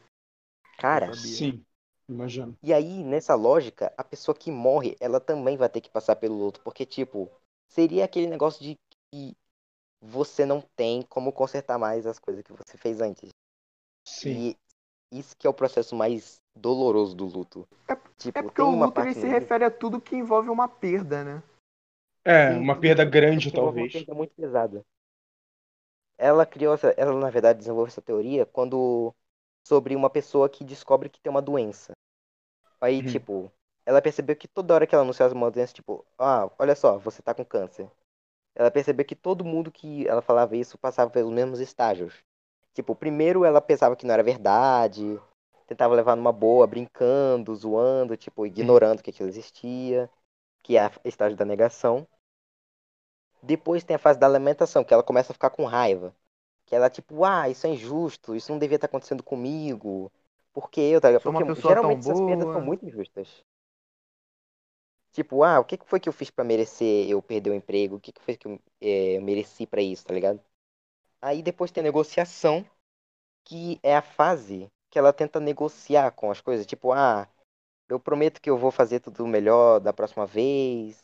Cara, Eu sabia. Sim, imagino. E aí, nessa lógica, a pessoa que morre, ela também vai ter que passar pelo luto. Porque, tipo, seria aquele negócio de que você não tem como consertar mais as coisas que você fez antes. Sim. E isso que é o processo mais doloroso do luto. É- tipo, É porque tem o uma luto ele se refere a tudo que envolve uma perda, né? É, Sim, uma perda grande, envolve uma talvez. perda muito pesada. Ela criou essa, ela na verdade desenvolveu essa teoria quando sobre uma pessoa que descobre que tem uma doença. Aí, Uhum. tipo, ela percebeu que toda hora que ela anunciava uma doença, tipo, ah, olha só, você tá com câncer. Ela percebeu que todo mundo que ela falava isso passava pelos mesmos estágios. Tipo, primeiro ela pensava que não era verdade, tentava levar numa boa, brincando, zoando, tipo, ignorando que aquilo existia, que é o estágio da negação. Depois tem a fase da lamentação, que ela começa a ficar com raiva. Que ela, tipo, ah, isso é injusto, isso não devia estar acontecendo comigo. Por que eu, tá ligado? Porque geralmente essas perdas são muito injustas. Tipo, ah, o que foi que eu fiz pra merecer eu perder o emprego? O que foi que eu, eu mereci pra isso, tá ligado? Aí depois tem a negociação, que é a fase que ela tenta negociar com as coisas. Tipo, ah, eu prometo que eu vou fazer tudo melhor da próxima vez.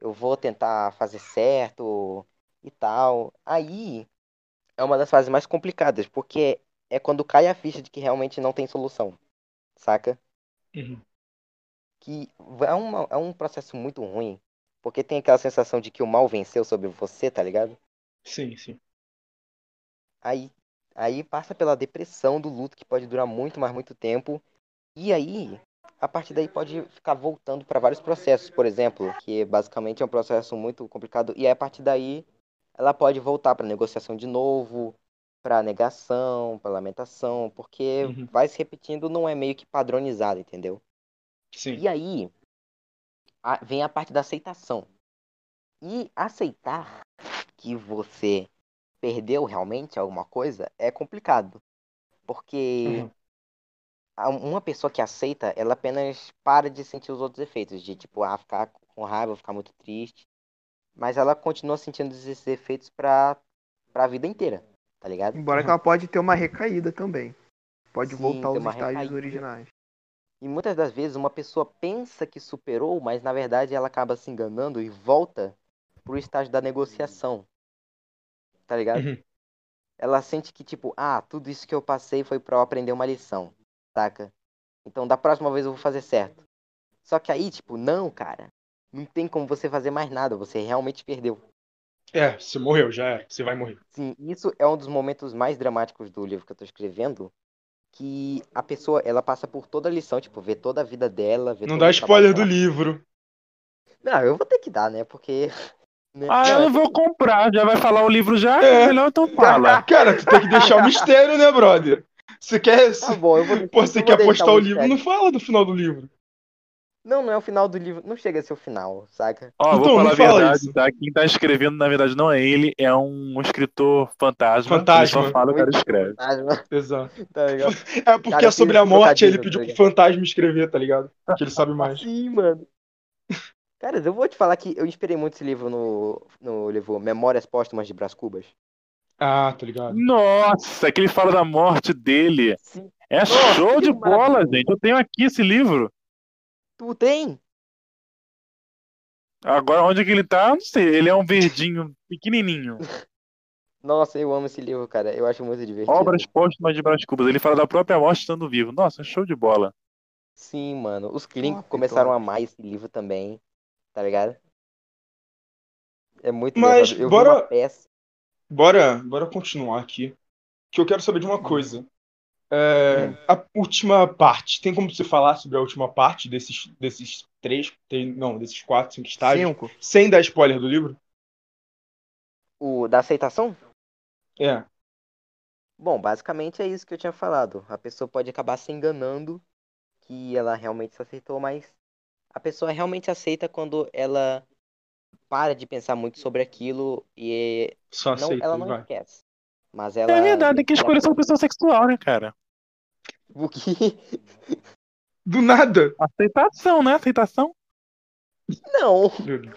Eu vou tentar fazer certo e tal. Aí é uma das fases mais complicadas, porque é quando cai a ficha de que realmente não tem solução, saca? Uhum. Que é, uma, é um processo muito ruim, porque tem aquela sensação de que o mal venceu sobre você, tá ligado? Sim, sim. Aí, aí passa pela depressão do luto, que pode durar muito, mais muito tempo. E aí, a partir daí pode ficar voltando para vários processos, por exemplo, que basicamente é um processo muito complicado. E aí, a partir daí, ela pode voltar para negociação de novo, para negação, para lamentação, porque Uhum. vai se repetindo, não é meio que padronizado, entendeu? Sim. E aí a- vem a parte da aceitação. E aceitar que você perdeu realmente alguma coisa é complicado. Porque Uhum. uma pessoa que aceita, ela apenas para de sentir os outros efeitos, de tipo, ah, ficar com raiva, ficar muito triste. Mas ela continua sentindo esses efeitos pra, pra vida inteira, tá ligado? Embora que ela pode ter uma recaída também. Pode Sim, voltar aos estágios recaída. originais. E muitas das vezes uma pessoa pensa que superou, mas na verdade ela acaba se enganando e volta pro estágio da negociação. Tá ligado? Uhum. Ela sente que, tipo, ah, tudo isso que eu passei foi pra eu aprender uma lição, saca? Então da próxima vez eu vou fazer certo. Só que aí, tipo, não, cara. Não tem como você fazer mais nada, você realmente perdeu. É, você morreu, já era. Você vai morrer. Sim, isso é um dos momentos mais dramáticos do livro que eu tô escrevendo. Que a pessoa, ela passa por toda a lição, tipo, vê toda a vida dela, Não dá spoiler do livro. Não, eu vou ter que dar, né? Porque. Né? Ah, eu não vou comprar. Já vai falar o livro já? É. Melhor então fala. Cara, tu tem que deixar o mistério, né, brother? Você quer. Tá bom, eu vou. Pô, você quer deixar postar o livro, não fala do final do livro. Não, não é o final do livro. Não chega a ser o final, saca? Ó, Então, vou falar não a fala verdade, isso. tá? Quem tá escrevendo, na verdade, não é ele, é um escritor fantasma. Fantasma. Ele só fala, o cara escreve. fantasma, Exato. tá? É porque Cara, é sobre a morte, ele pediu tá pro fantasma escrever, tá ligado? Que ele sabe mais. Sim, mano. Cara, eu vou te falar que eu inspirei muito esse livro no, no livro Memórias Póstumas de Brás Cubas. Ah, tá ligado. Nossa, que ele fala da morte dele. Sim. É Nossa, show de bola, gente. Eu tenho aqui esse livro. Tu tem? Agora, onde que ele tá? Não sei. Ele é um verdinho pequenininho. Nossa, eu amo esse livro, cara. Eu acho muito divertido. Obras póstumas de Brás Cubas. Ele fala da própria morte estando vivo. Nossa, show de bola. Sim, mano. Os Top, começaram a amar esse livro também, tá ligado? É muito Mas engraçado. Eu bora- peça. Bora, bora continuar aqui. Que eu quero saber de uma coisa. É, a última parte. Tem como você falar sobre a última parte desses, desses três, tem, não, desses quatro, cinco estágios, Cinco. sem dar spoiler do livro? O da aceitação? É. Bom, basicamente é isso que eu tinha falado. A pessoa pode acabar se enganando que ela realmente se aceitou, mas a pessoa realmente aceita quando ela para de pensar muito sobre aquilo e Só não, aceita, ela não vai. esquece. Mas ela. É verdade, tem que escolher sua opção sexual, né, cara? O que? Do nada. Aceitação, né? Aceitação. Não.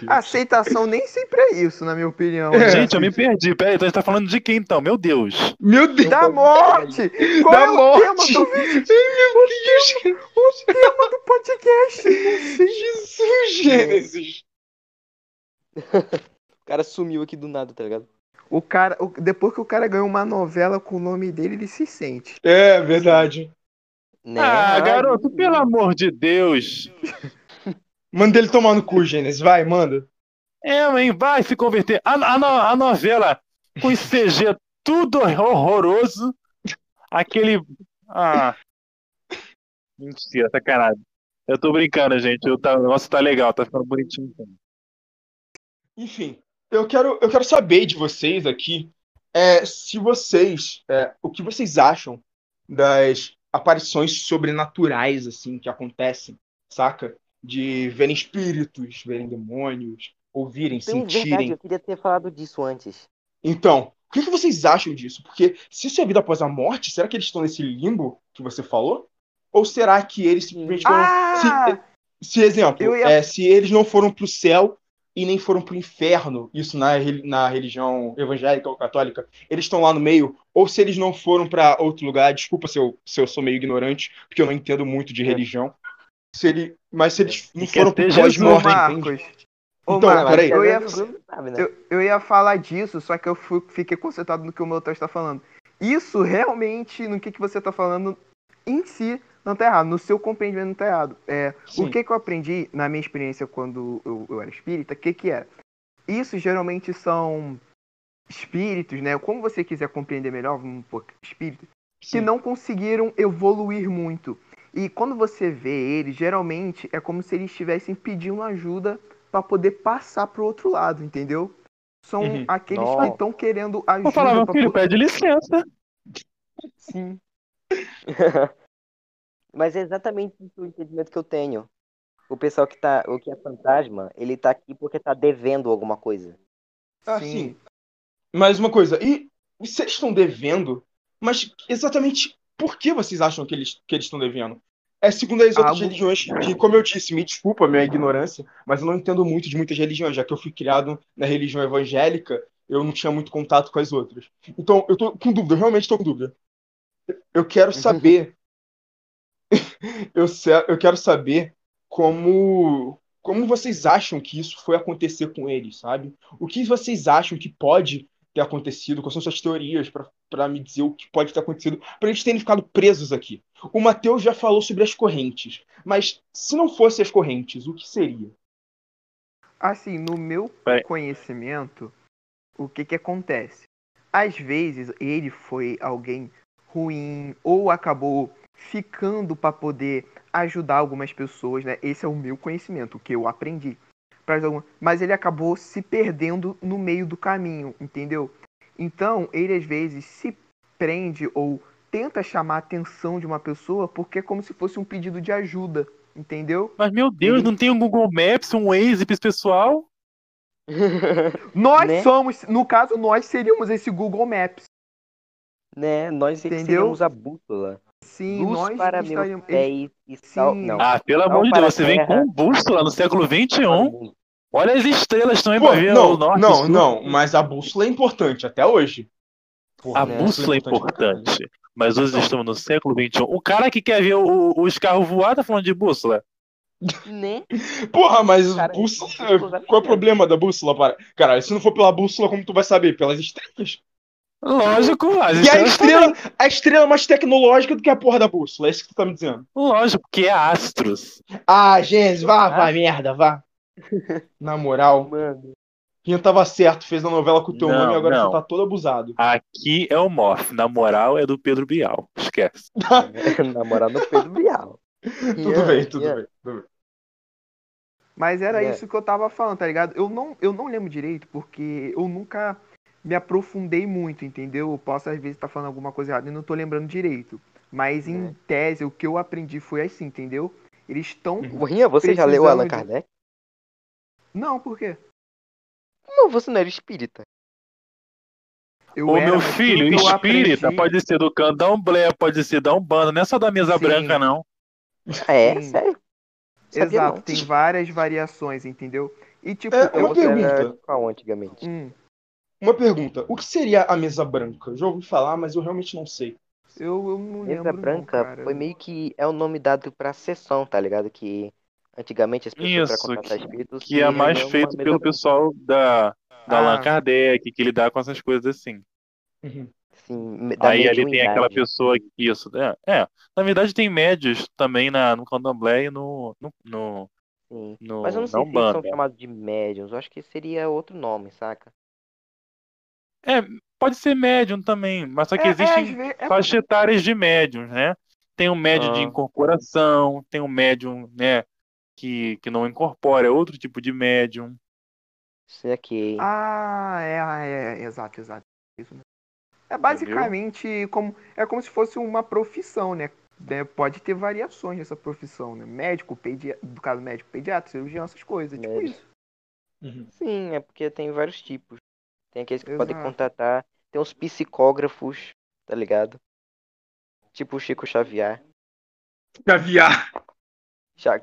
Aceitação nem sempre é isso, na minha opinião. É. Gente, eu me perdi. Peraí, então a gente tá falando de quem então? Meu Deus. Meu Deus. Da morte! Qual Da é o morte. tema do, Meu Deus. o tema do podcast? Jesus, Gênesis. O cara sumiu aqui do nada, tá ligado? O cara, o- depois que o cara ganhou uma novela com o nome dele, ele se sente. É, verdade. Né? Ah, garoto, pelo amor de Deus. Manda ele tomar no cu, Gênesis. Vai, manda. É, mãe, vai se converter. A, a, a novela com CG tudo horroroso. Aquele. Ah. Mentira, sacanagem. Eu tô brincando, gente. Eu tá, o negócio tá legal, tá ficando bonitinho. Enfim, eu quero, eu quero saber de vocês aqui é, se vocês. é, o que vocês acham das aparições sobrenaturais, assim, que acontecem, saca? De verem espíritos, verem demônios, ouvirem, verdade, sentirem. eu queria ter falado disso antes. Então, o que, que vocês acham disso? Porque se isso é vida após a morte, será que eles estão nesse limbo que você falou? Ou será que eles simplesmente foram. Ah! Se, se, exemplo, ia- é, se eles não foram pro céu e nem foram pro inferno, isso na, na religião evangélica ou católica, eles estão lá no meio, ou se eles não foram pra outro lugar, desculpa se eu, se eu sou meio ignorante, porque eu não entendo muito de É. religião. Se ele, mas se eles não E quer foram pro pós-morte? Ô, Então, Marcos, peraí. eu ia, né? eu, eu ia falar disso, só que eu fui- fiquei concentrado no que o meu texto tá falando. Isso realmente, no que, que você tá falando, em si, não tá errado. No seu compreendimento não tá errado. É, Sim. o que, que eu aprendi na minha experiência quando eu, eu era espírita, o que, que era? Isso geralmente são espíritos, né? Como você quiser compreender melhor, vamos pôr espírito, que Sim. não conseguiram evoluir muito. E quando você vê eles, geralmente é como se eles estivessem pedindo ajuda para poder passar pro outro lado, entendeu? São Uhum. aqueles Nossa. que estão querendo ajuda. Vou falar, meu filho, poder- pede licença. Sim. Mas é exatamente o entendimento que eu tenho. O pessoal que tá. O que é fantasma, ele tá aqui porque tá devendo alguma coisa. Ah, sim. Mais uma coisa, e se eles estão devendo, mas exatamente por que vocês acham que eles que eles estão devendo? É segundo as outras Algo- religiões, que, como eu disse, me desculpa a minha ignorância, mas eu não entendo muito de muitas religiões, já que eu fui criado na religião evangélica, eu não tinha muito contato com as outras. Então, eu tô com dúvida, eu realmente tô com dúvida. Eu quero saber. eu, eu quero saber como. Como vocês acham que isso foi acontecer com eles, sabe? O que vocês acham que pode ter acontecido? Quais são suas teorias pra pra me dizer o que pode ter acontecido para eles terem ficado presos aqui? O Matheus já falou sobre as correntes, mas se não fosse as correntes, o que seria? Assim, no meu Vai. conhecimento, o que que acontece? Às vezes ele foi alguém ruim ou acabou ficando para poder ajudar algumas pessoas, né? Esse é o meu conhecimento, o que eu aprendi. Alguma- Mas ele acabou se perdendo no meio do caminho, entendeu? Então, ele às vezes se prende ou tenta chamar a atenção de uma pessoa porque é como se fosse um pedido de ajuda, entendeu? Mas, meu Deus, não tem um Google Maps, um Waze pra esse pessoal? Nós Né? somos, no caso, nós seríamos esse Google Maps. né? Nós Entendeu? seríamos a bússola. Sim, Luz nós para meus estaríamos. pés e sal. Sim. Não. Ah, pelo amor de Deus, você a vem terra. com bússola no século XXI. Olha as estrelas também Pô, pra ver o não, norte. não, sul. não, mas a bússola é importante até hoje. Porra, A né? bússola é pra caralho. importante. Mas hoje estamos no século XXI. O cara que quer ver o- os carros voar tá falando de bússola. Né? Porra, mas Cara, bússola, bússolas qual é o problema da bússola? Para? Cara, se não for pela bússola, como tu vai saber? Pelas estrelas? Lógico, as E a estrela, a estrela é mais tecnológica do que a porra da bússola, é isso que tu tá me dizendo. Lógico, que é astros. Ah, Gênesis, vá, Ah. vá, merda, vá. Na moral, Mano. Rinha tava certo, fez a novela com o teu Não, nome e agora não. você tá todo abusado. Aqui é o Morph. Na moral, é do Pedro Bial. Esquece. Namorar no Pedro Bial. tudo bem, tudo bem, tudo bem. Mas era É. isso que eu tava falando, tá ligado? Eu não, eu não lembro direito, porque eu nunca me aprofundei muito, entendeu? Eu posso, às vezes, estar falando alguma coisa errada e não tô lembrando direito. Mas em É. tese, o que eu aprendi foi assim, entendeu? Eles estão. Uhum. Rinha, você já leu Allan Precisamos de- Kardec? Não, por quê? Não, você não era espírita. Eu Ô, era, meu filho, eu espírita aprendi- pode ser do candomblé, pode ser da Umbanda, não é só da mesa Sim. branca, não. Ah, é? Sim. Sério? Sabia Exato, não. tem várias variações, entendeu? E tipo, É, eu uma pergunta. qual antigamente? Hum, Uma pergunta, o que seria a mesa branca? Já ouvi falar, mas eu realmente não sei. eu, eu não Mesa lembro. branca não, cara. foi meio que é o nome dado pra sessão, tá ligado? Que antigamente as pessoas Isso, contratar espíritos Que é mais feito pelo branca. pessoal da, da Ah. Allan Kardec, que lidar com essas coisas assim. Uhum. Sim, Aí ali tem aquela pessoa que isso, é, é. Na verdade tem médios também na, no candomblé e no, no, no, Sim. no Mas eu não sei se eles são chamados de médiums. Eu acho que seria outro nome, saca? É, pode ser médium também, mas só que É, é, existem é- faixas etárias de médiums, né? Tem um médium de Ah. incorporação, tem um médium, né, que, que não incorpora, é outro tipo de médium. Sei aqui. Ah, é, é, é, exato, exato. Isso. É basicamente como é como se fosse uma profissão, né? né? Pode ter variações nessa profissão, né? Médico, pediatra, do caso médico, pediatra, cirurgião, essas coisas, tipo Médico. isso. Uhum. Sim, é porque tem vários tipos. Tem aqueles que podem Exato. contratar. Tem os psicógrafos, tá ligado? Tipo o Chico Xavier. Caviar.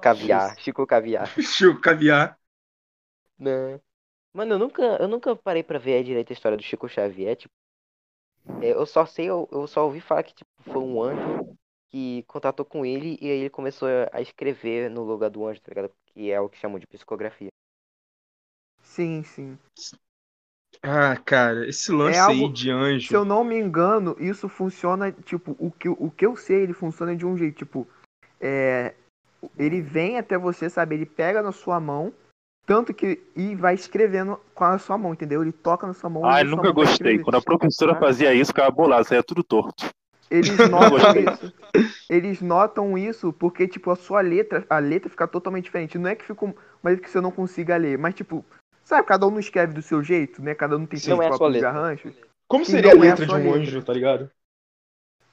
Caviar. Chico Caviar. Chico, caviar. Né? Mano, eu nunca, eu nunca parei pra ver direito a história do Chico Xavier. Tipo, é, eu só sei, eu, eu só ouvi falar que tipo, foi um anjo que contatou com ele e aí ele começou a- a escrever no lugar do anjo, tá ligado? Que é o que chamam de psicografia. Sim, sim. Ah, cara, esse lance É algo- aí de anjo. Se eu não me engano, isso funciona, tipo, o que, o que eu sei, ele funciona de um jeito, tipo, é, ele vem até você, sabe? Ele pega na sua mão, tanto que e vai escrevendo com a sua mão, entendeu? Ele toca na sua mão. Ai, e a sua nunca gostei. escrever. Quando a professora Ah. fazia isso, ficava bolado, saía tudo torto. Eles notam isso. Eles notam isso porque, tipo, a sua letra, a letra fica totalmente diferente. Não é que fica um- uma letra que você não consiga ler, mas, tipo, sabe, cada um não escreve do seu jeito, né? Cada um tem seus é próprios letra. arranjos. Como seria a não é a letra de um letra. anjo, tá ligado?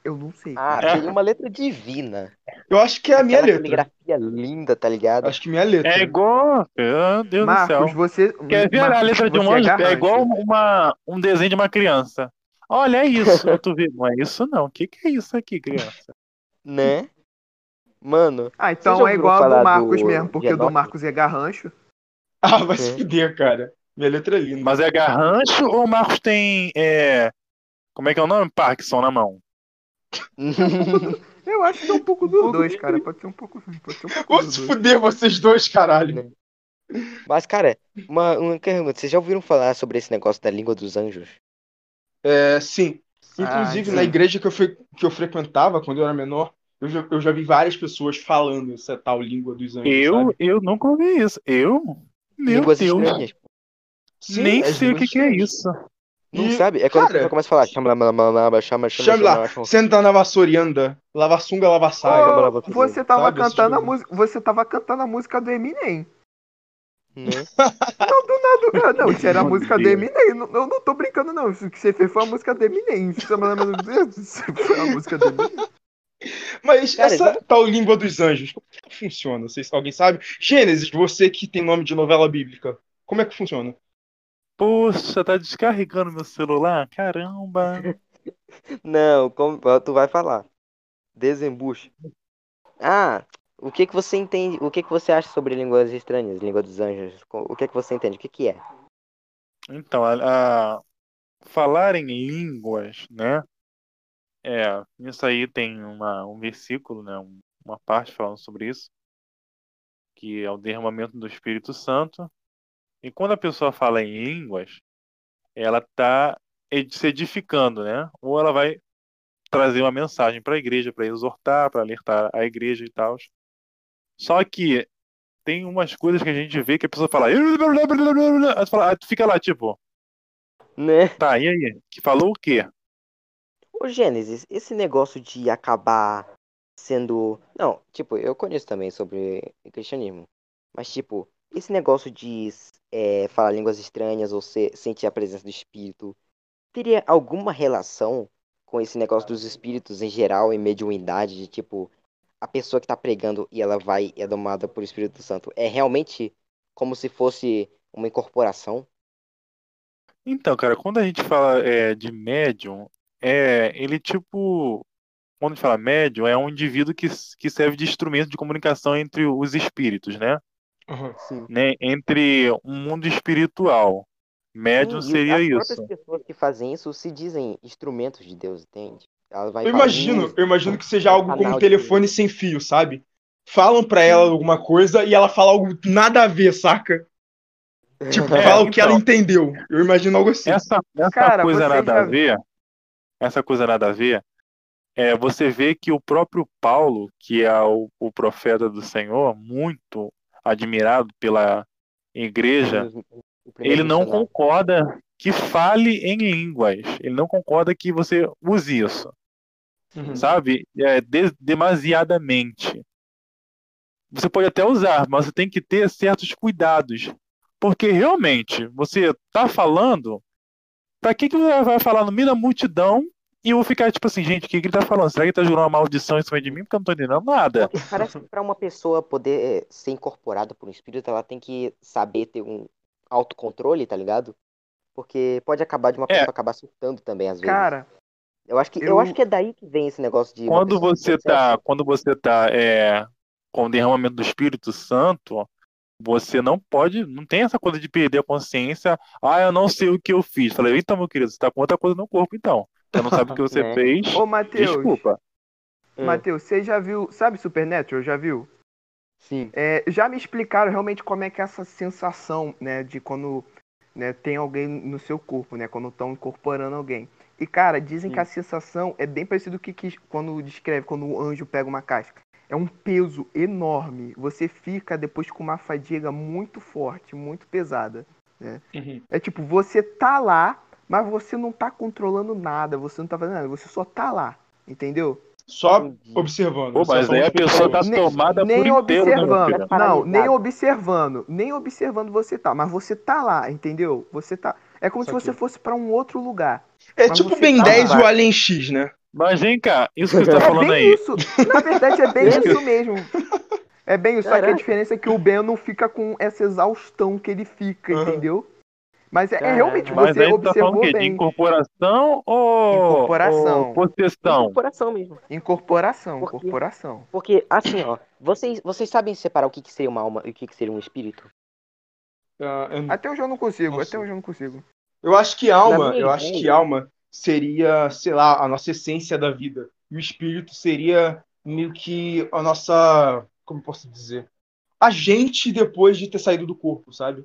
Eu não sei. Ah, cara. seria uma letra divina. Eu acho que é a minha Aquela letra. caligrafia grafia linda, tá ligado? Acho que minha letra. É igual. Meu Deus do céu. Marcos, você. Quer ver a Marcos, letra de um é anjo? É, garrancho. igual uma, um desenho de uma criança. Olha, é isso. Tu vê, não é isso não. O que, que é isso aqui, criança? Né? Mano, Ah, então é igual a do Marcos do mesmo, porque o do? Marcos é garrancho. Ah, vai se É. fuder, cara. Minha letra é linda. Mas é garrancho ou o Marcos tem. É... Como é que é o nome? Parkinson na mão. Eu acho que é um pouco dos dois, cara. Pode ser um pouco. Pode ser um pouco Vou se dois. fuder vocês dois, caralho. Mas, cara, uma, uma pergunta. Vocês já ouviram falar sobre esse negócio da língua dos anjos? É, sim. Inclusive, Ah, na sim. igreja que eu, fre- que eu frequentava, quando eu era menor, eu já, eu já vi várias pessoas falando essa tal língua dos anjos. Eu, sabe? eu nunca ouvi isso. Eu? Meu Línguas Deus. estranhas. Sim, Nem as sei o que, que é isso. Não E, sabe? É quando a cara, começa a falar. Chama lá, chama lá, chama, chama, Chame lá, chama, senta na vassoura e anda, lava sunga, lava saia. Ô, Ô, você tava Sabe, cantando a tipo de- música. Você tava cantando a música do Eminem. Né? Não, não, isso era a música do. Eminem. Não, eu não tô brincando, não. Isso que você fez foi a música do Eminem. Isso é uma- foi a música do Eminem. Mas Cara, essa tal língua dos anjos, como é que funciona? Vocês, alguém sabe? Gênesis, você que tem nome de novela bíblica, como é que funciona? Poxa, tá descarregando meu celular? Caramba. Não, como, tu vai falar. Desembuche. Ah, o que que você entende? O que que você acha sobre línguas estranhas, língua dos anjos? O que que você entende? O que que é? Então, a, a- falar em línguas, né? É, isso aí tem uma, um versículo, né? um- Uma parte falando sobre isso, que é o derramamento do Espírito Santo. E quando a pessoa fala em línguas, ela está se edificando, né? Ou ela vai trazer uma mensagem para a igreja, para exortar, para alertar a igreja e tal. Só que tem umas coisas que a gente vê que a pessoa fala. Aí tu fala- aí tu fica lá, tipo, Né? tá, e aí? Que falou o quê? Ô Gênesis, esse negócio de acabar sendo. Não, tipo, eu conheço também sobre cristianismo. Mas, tipo, esse negócio de é, falar línguas estranhas ou se- sentir a presença do espírito teria alguma relação com esse negócio dos espíritos em geral e mediunidade? De, tipo, a pessoa que tá pregando e ela vai e é domada por Espírito Santo é realmente como se fosse uma incorporação? Então, cara, quando a gente fala é, de médium, é ele tipo. Quando a gente fala médium, é um indivíduo que, que serve de instrumento de comunicação entre os espíritos, né? Sim. né? Entre um mundo espiritual. Médium Sim, seria as isso. próprias pessoas que fazem isso se dizem instrumentos de Deus, entende? Ela vai Eu imagino, "Hum, eu imagino que seja algo como um telefone sem fio, sabe? Falam pra ela alguma coisa e ela fala algo nada a ver, saca? Tipo, É, fala o que ela então. entendeu. Eu imagino algo assim. Essa, essa Cara, coisa nada já- a ver, essa coisa nada a ver, é, você vê que o próprio Paulo, que é o, o profeta do Senhor, muito admirado pela igreja, ele não concorda que fale em línguas. Ele não concorda que você use isso, Uhum. sabe? É, de- demasiadamente. Você pode até usar, mas você tem que ter certos cuidados. Porque realmente, você tá falando. Pra que, que você vai falar no meio da multidão e eu vou ficar tipo assim, gente, o que, que ele tá falando? Será que ele tá jurando uma maldição em cima de mim? Porque eu não tô entendendo nada. Parece que para uma pessoa poder eh, ser incorporada por um espírito, ela tem que saber ter um autocontrole, tá ligado? Porque pode acabar de uma É. pessoa acabar surtando também às vezes. Cara, eu acho que eu... eu- acho que é daí que vem esse negócio de Quando você tá, quando você tá é, com o derramamento do Espírito Santo, você não pode, não tem essa coisa de perder a consciência. Ah, eu não sei o que eu fiz. Falei, então, meu querido, você tá com outra coisa no corpo, então. Você não sabe o que você Né? fez. ô Matheus, Desculpa. Hum, Matheus, você já viu, sabe Supernatural, já viu? Sim. É, já me explicaram realmente como é que é essa sensação, né, de quando né, tem alguém no seu corpo, né, quando estão incorporando alguém. E cara, dizem que a sensação é bem parecido com o que quando descreve quando o anjo pega uma casca. É um peso enorme. Você fica depois com uma fadiga muito forte, muito pesada. Uhum. É tipo, você tá lá, mas você não tá controlando nada, você não tá fazendo nada, você só tá lá, entendeu? Só Entendi. observando. Pô, mas aí a pessoa tá. Nem- tomada nem por inteiro, né, observando. filho? Não, nem observando. Nem observando você tá. Mas você tá lá, entendeu? Você tá. É como se Saquei. você fosse pra um outro lugar. É Mas tipo Ben tá 10 e lá. o Alien X, né? Mas vem cá, isso que você tá É falando bem aí. isso. Na verdade, é bem isso mesmo. É bem, só que a Caraca. diferença é que o Ben não fica com essa exaustão que ele fica, Aham. entendeu? Mas é, é realmente Mas você tu tá falando observou o quê? De bem. incorporação ou, Incorporação. ou possessão? Incorporação mesmo. Incorporação, Por quê? incorporação. Porque, assim, ó, vocês, vocês sabem separar o que, que seria uma alma e o que, que seria um espírito? Eu, Até hoje eu não consigo, Não até hoje eu não consigo. eu acho que alma, minha eu acho que ideia- alma seria, sei lá, a nossa essência da vida. E o espírito seria meio que a nossa, como posso dizer? A gente depois de ter saído do corpo, sabe?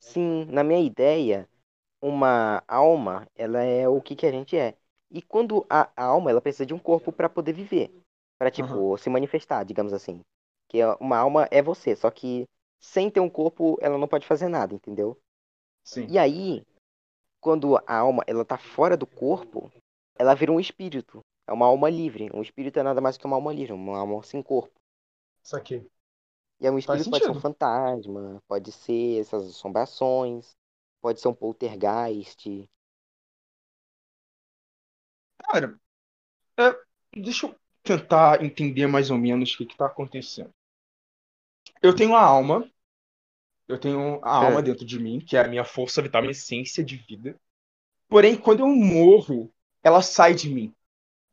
Sim, na minha ideia, uma alma, ela é o que, que a gente é. E quando a alma, ela precisa de um corpo para poder viver, para tipo se manifestar, digamos assim. Que é- uma alma é você, só que sem ter um corpo, ela não pode fazer nada, entendeu? Sim. E aí, quando a alma ela tá fora do corpo, ela vira um espírito. É uma alma livre. Um espírito é nada mais que uma alma livre, uma alma sem corpo. Saquei. E aí um espírito pode ser um fantasma, pode ser essas assombrações, pode ser um poltergeist. Cara, é, deixa eu tentar entender mais ou menos o que está acontecendo. Eu tenho a alma, eu tenho a alma É. dentro de mim, que é a minha força vital, minha essência de vida. Porém, quando eu morro, ela sai de mim.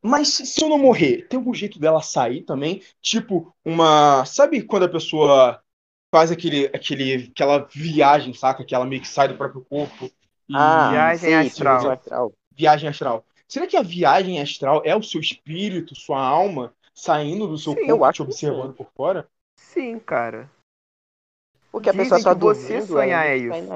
Mas se eu não morrer, tem algum jeito dela sair também? Tipo, uma. Sabe quando a pessoa faz aquele, aquele, aquela viagem, saca? Que ela meio que sai do próprio corpo. E... Ah, Viagem sei, astral. viagem astral. viagem astral. Será que a viagem astral é o seu espírito, sua alma, saindo do seu Sim, eu corpo, acho te observando por fora? Sim, cara. Porque a Dizem pessoa tá que você dormindo, sonhar ela é isso.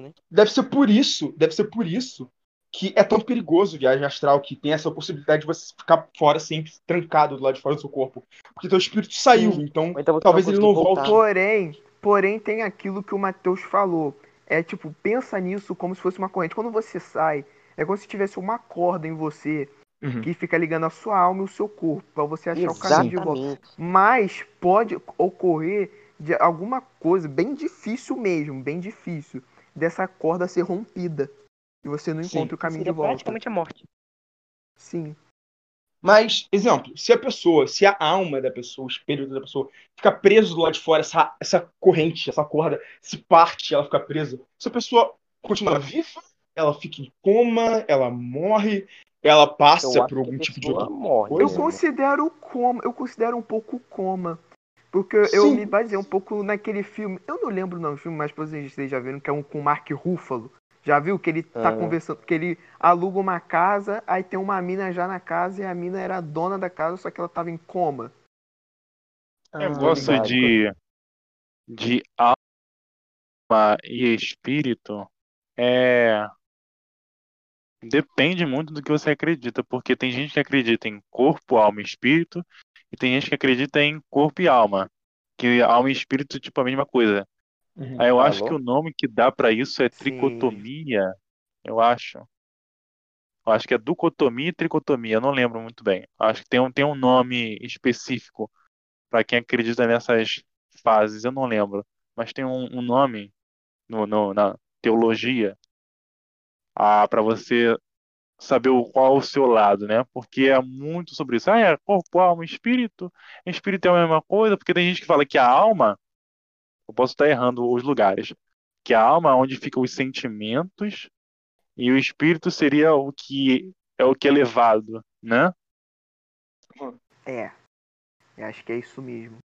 né? Deve ser por isso, deve ser por isso que é tão perigoso viagem astral, que tem essa possibilidade de você ficar fora sempre trancado do lado de fora do seu corpo. Porque teu espírito saiu, Sim. então então talvez não ele não voltar. volte. Porém, porém tem aquilo que o Matheus falou. É tipo, pensa nisso como se fosse uma corrente. Quando você sai, é como se tivesse uma corda em você Uhum. que fica ligando a sua alma e o seu corpo pra você achar o caminho de volta. Exatamente. Mas pode ocorrer de alguma coisa bem difícil mesmo, bem difícil, dessa corda ser rompida e você não Sim. encontra o caminho de Seria volta. praticamente a morte. Sim. Mas, exemplo, se a pessoa, se a alma da pessoa, o espírito da pessoa, fica preso do lado de fora, essa, essa corrente, essa corda se parte, ela fica presa. Se a pessoa continua viva, ela fica em coma, ela morre, ela Eu passa por algum tipo de morre. coisa? Eu considero coma, eu considero um pouco coma. Porque eu Sim. me baseei um pouco naquele filme. Eu não lembro não, o filme, mas vocês já viram que é um com o Mark Ruffalo. Já viu que ele tá Ah. conversando, que ele aluga uma casa, aí tem uma mina já na casa e a mina era a dona da casa, só que ela tava em coma. Ah, negócio ligado. de, de alma e espírito é. Depende muito do que você acredita, porque tem gente que acredita em corpo, alma e espírito, e tem gente que acredita em corpo e alma. Que alma e espírito, tipo, a mesma coisa. Uhum. Aí eu acho Alô? que o nome que dá pra isso é Sim. tricotomia, eu acho. Eu acho que é ducotomia e tricotomia, eu não lembro muito bem. Eu acho que tem um, tem um nome específico pra quem acredita nessas fases, eu não lembro. Mas tem um, um nome no, no- na teologia ah, para você saber qual o seu lado, né? Porque é muito sobre isso. Ah, é corpo, alma, espírito. Espírito é a mesma coisa, porque tem gente que fala que a alma, eu posso estar errando os lugares, que a alma é onde ficam os sentimentos e o espírito seria o que é o que é levado, né? É. Eu acho que é isso mesmo.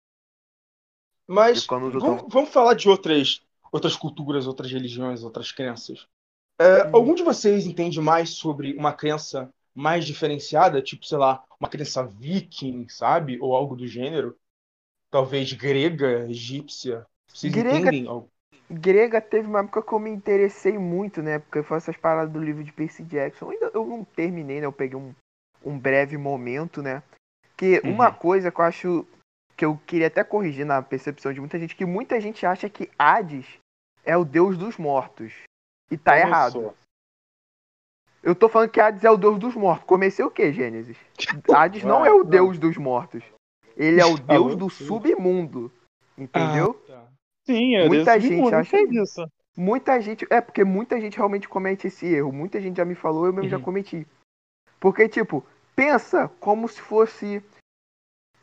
Mas vamos, vamos falar de outras, outras culturas, outras religiões, outras crenças. É, Hum. Algum de vocês entende mais sobre uma crença mais diferenciada, tipo, sei lá, uma crença viking, sabe? Ou algo do gênero? Talvez grega, egípcia. Vocês Grega- entendem? Grega teve uma época que eu me interessei muito, né? Porque foi essas paradas do livro de Percy Jackson. Ainda eu não terminei, né? Eu peguei um, um breve momento, né? Que Uhum. uma coisa que eu acho que eu queria até corrigir na percepção de muita gente, que muita gente acha que Hades é o deus dos mortos. E tá errado. Eu tô falando que Hades é o deus dos mortos. Comecei o quê, Gênesis? Hades não é o deus dos mortos. Ele é o deus Alô? do submundo. Entendeu? Ah, tá. Sim, é Muita desse gente mundo, acha fez isso. Muita gente. É, porque muita gente realmente comete esse erro. Muita gente já me falou, eu mesmo já Uhum. cometi. Porque, tipo, pensa como se fosse.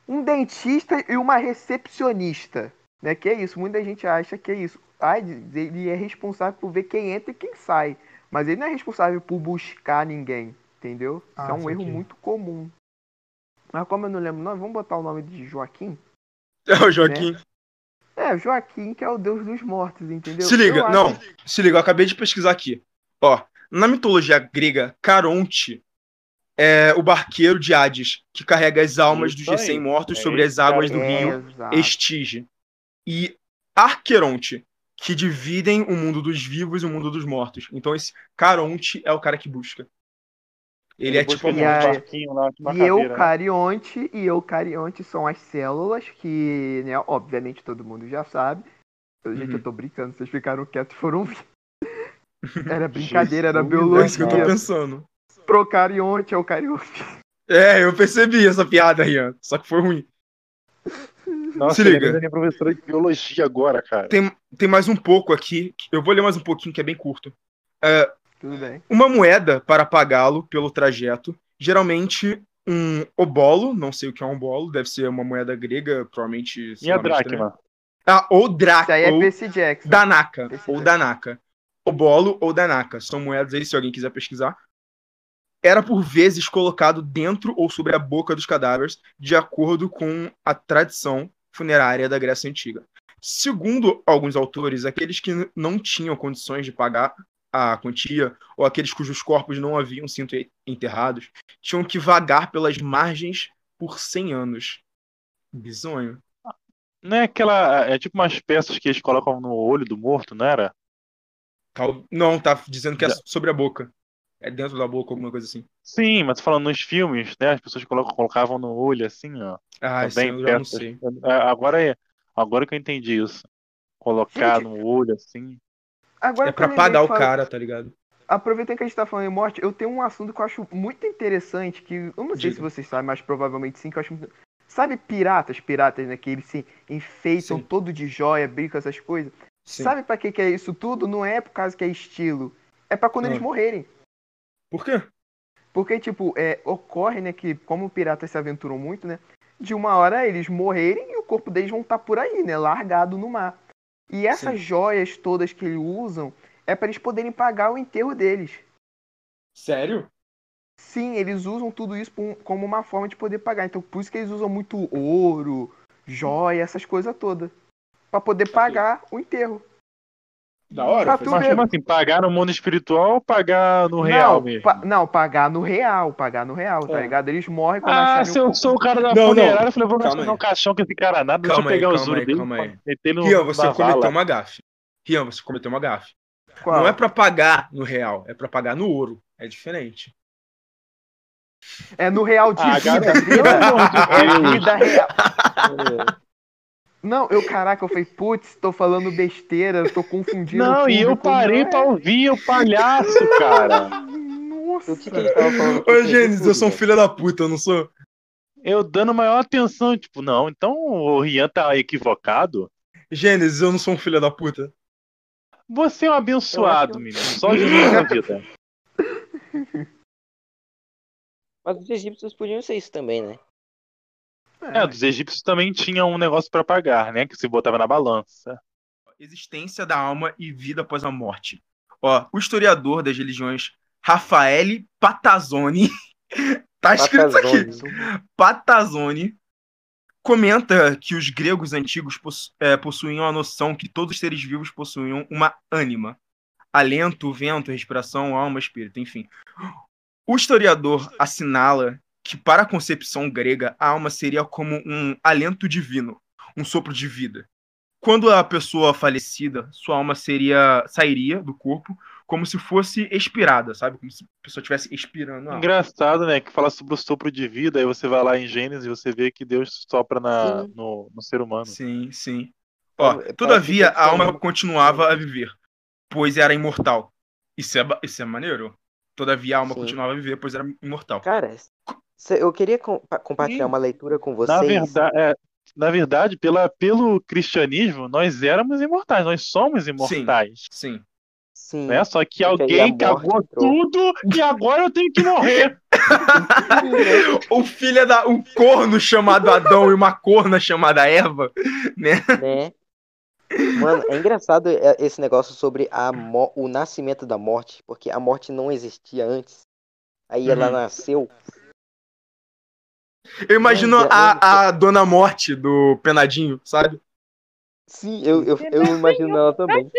um dentista e uma recepcionista. Né? Que é isso, muita gente acha que é isso. Ai, ele é responsável por ver quem entra e quem sai. Mas ele não é responsável por buscar ninguém, entendeu? Ah, Isso é um erro muito comum. Mas como eu não lembro nome, vamos botar o nome de Joaquim? É o Joaquim. É, Joaquim, que é o deus dos mortos, entendeu? Se liga, Eu acho- não, se liga, eu acabei de pesquisar aqui. Ó, na mitologia grega, Caronte é o barqueiro de Hades, que carrega as almas Isso dos recém-mortos É sobre as águas cara do rio É. Estige. E Arqueronte, que dividem o mundo dos vivos e o mundo dos mortos. Então esse Caronte é o cara que busca. Ele é tipo a busca E um aí- barquinho lá, tipo uma E cadeira, né? eucarionte, e eucarionte são as células que, né, obviamente todo mundo já sabe. Gente, Uhum. eu tô brincando, vocês ficaram quietos e foram ver. Era brincadeira, era Jesus, É isso que eu tô biologia. pensando. Procarionte, eucarionte. É, eu percebi essa piada, Rian. Só que foi ruim. Nossa, Se ele liga. é minha professora de biologia agora, cara. Tem, tem mais um pouco aqui. Eu vou ler mais um pouquinho, que é bem curto. Tudo bem. Uma moeda para pagá-lo pelo trajeto. Geralmente um obolo, não sei o que é um obolo, deve ser uma moeda grega, provavelmente. sei E a lá, meio estranha. dracma? Ah, ou Isso drac, aí é ou Percy Jackson. danaka, Esse ou é. danaka. Obolo ou danaka. São moedas aí, se alguém quiser pesquisar. Era por vezes colocado dentro ou sobre a boca dos cadáveres, de acordo com a tradição funerária da Grécia Antiga. Segundo alguns autores, aqueles que não tinham condições de pagar a quantia, ou aqueles cujos corpos não haviam sido enterrados, tinham que vagar pelas margens por 100 anos. Bizonho. Não é aquela. É tipo umas peças que eles colocam no olho do morto, não era? Não, tá dizendo que é sobre a boca. É dentro da boca, alguma coisa assim. Sim, mas falando nos filmes, né? As pessoas colocam, colocavam no olho assim, ó. Ah, isso também eu já não sei. É, Agora é. Agora que eu entendi isso. Colocar no olho assim. Agora É pra pagar o fala- cara, tá ligado? Aproveitando que a gente tá falando em morte, eu tenho um assunto que eu acho muito interessante, que eu não sei Diga. se vocês sabem, mas provavelmente sim, que eu acho muito... Sabe piratas, piratas, né, que eles se enfeitam Sim. todo de joia, brinco, essas coisas? Sim. Sabe pra que que é isso tudo? Não é por causa que é estilo, é pra quando Ah. eles morrerem. Por quê? Porque, tipo, é, ocorre, né, que como piratas se aventuram muito, né, de uma hora eles morrerem e o corpo deles vão estar por aí, né, largado no mar. E essas Sim. joias todas que eles usam é pra eles poderem pagar o enterro deles. Sério? Sim, eles usam tudo isso como uma forma de poder pagar. Então, por isso que eles usam muito ouro, joia, essas coisas todas. Pra poder pagar o enterro. Da hora. Tu Mas como assim? Pagar no mundo espiritual ou pagar no real não, mesmo? pa- não, pagar no real, pagar no real, tá É. ligado? Eles morrem quando Ah, se eu sou o cara da Não, não. funerária, eu falei, vou Calma gastar aí. um caixão com esse cara nada, deixa eu Calma aí, pegar o calma aí, dele calma aí. no, Rian, você cometeu vala. uma gafe. Rian, você cometeu uma gafe. Qual? Não é pra pagar no real, é pra pagar no ouro. É diferente. É no real de Ah, vida, pelo amor de É Deus. vida real. Não, eu, caraca, eu falei, putz, tô falando besteira, tô confundindo. Não, e eu parei não pra ouvir o palhaço, cara. Nossa. O que, que ele tava falando? Ô, Gênesis, eu sou um filho da puta, eu não sou? Eu dando maior atenção, tipo, não, então o Rian tá equivocado. Gênesis, eu não sou um filho da puta. Você é um abençoado, Eu menino. Só Jesus na vida. Mas os egípcios podiam ser isso também, né? É, dos egípcios também tinha um negócio pra pagar, né? Que se botava na balança. Existência da alma e vida após a morte. Ó, o historiador das religiões Raffaele Patazzoni tá escrito aqui. Patazone. Patazzoni comenta que os gregos antigos possu- eh, possuíam a noção que todos os seres vivos possuíam uma ânima. Alento, vento, respiração, alma, espírito, enfim. O historiador assinala que para a concepção grega a alma seria como um alento divino, um sopro de vida. Quando a pessoa falecida, sua alma seria sairia do corpo como se fosse expirada, sabe? Como se a pessoa estivesse expirando a alma. Engraçado, né? Que fala sobre o sopro de vida, aí você vai lá em Gênesis e você vê que Deus sopra na, no, no ser humano. Sim, sim. Ó, todavia, a alma continuava a viver, pois era imortal. Isso é, isso é maneiro. Todavia, a alma Sim. continuava a viver, pois era imortal. Cara, eu queria com- pa- compartilhar Sim. uma leitura com Na vocês. verdade, é, na verdade pela, pelo cristianismo, nós éramos imortais, nós somos imortais. Sim. Sim. né? Só que alguém cagou entrou. tudo e agora eu tenho que morrer. O filho da. Um corno chamado Adão e uma corna chamada Eva, né? né? Mano, é engraçado é, esse negócio sobre a o nascimento da morte, porque a morte não existia antes. Aí ela Uhum. nasceu. Eu imagino Mas é- a, a Dona Morte do Penadinho, sabe? Sim, eu, eu, eu imagino ela também.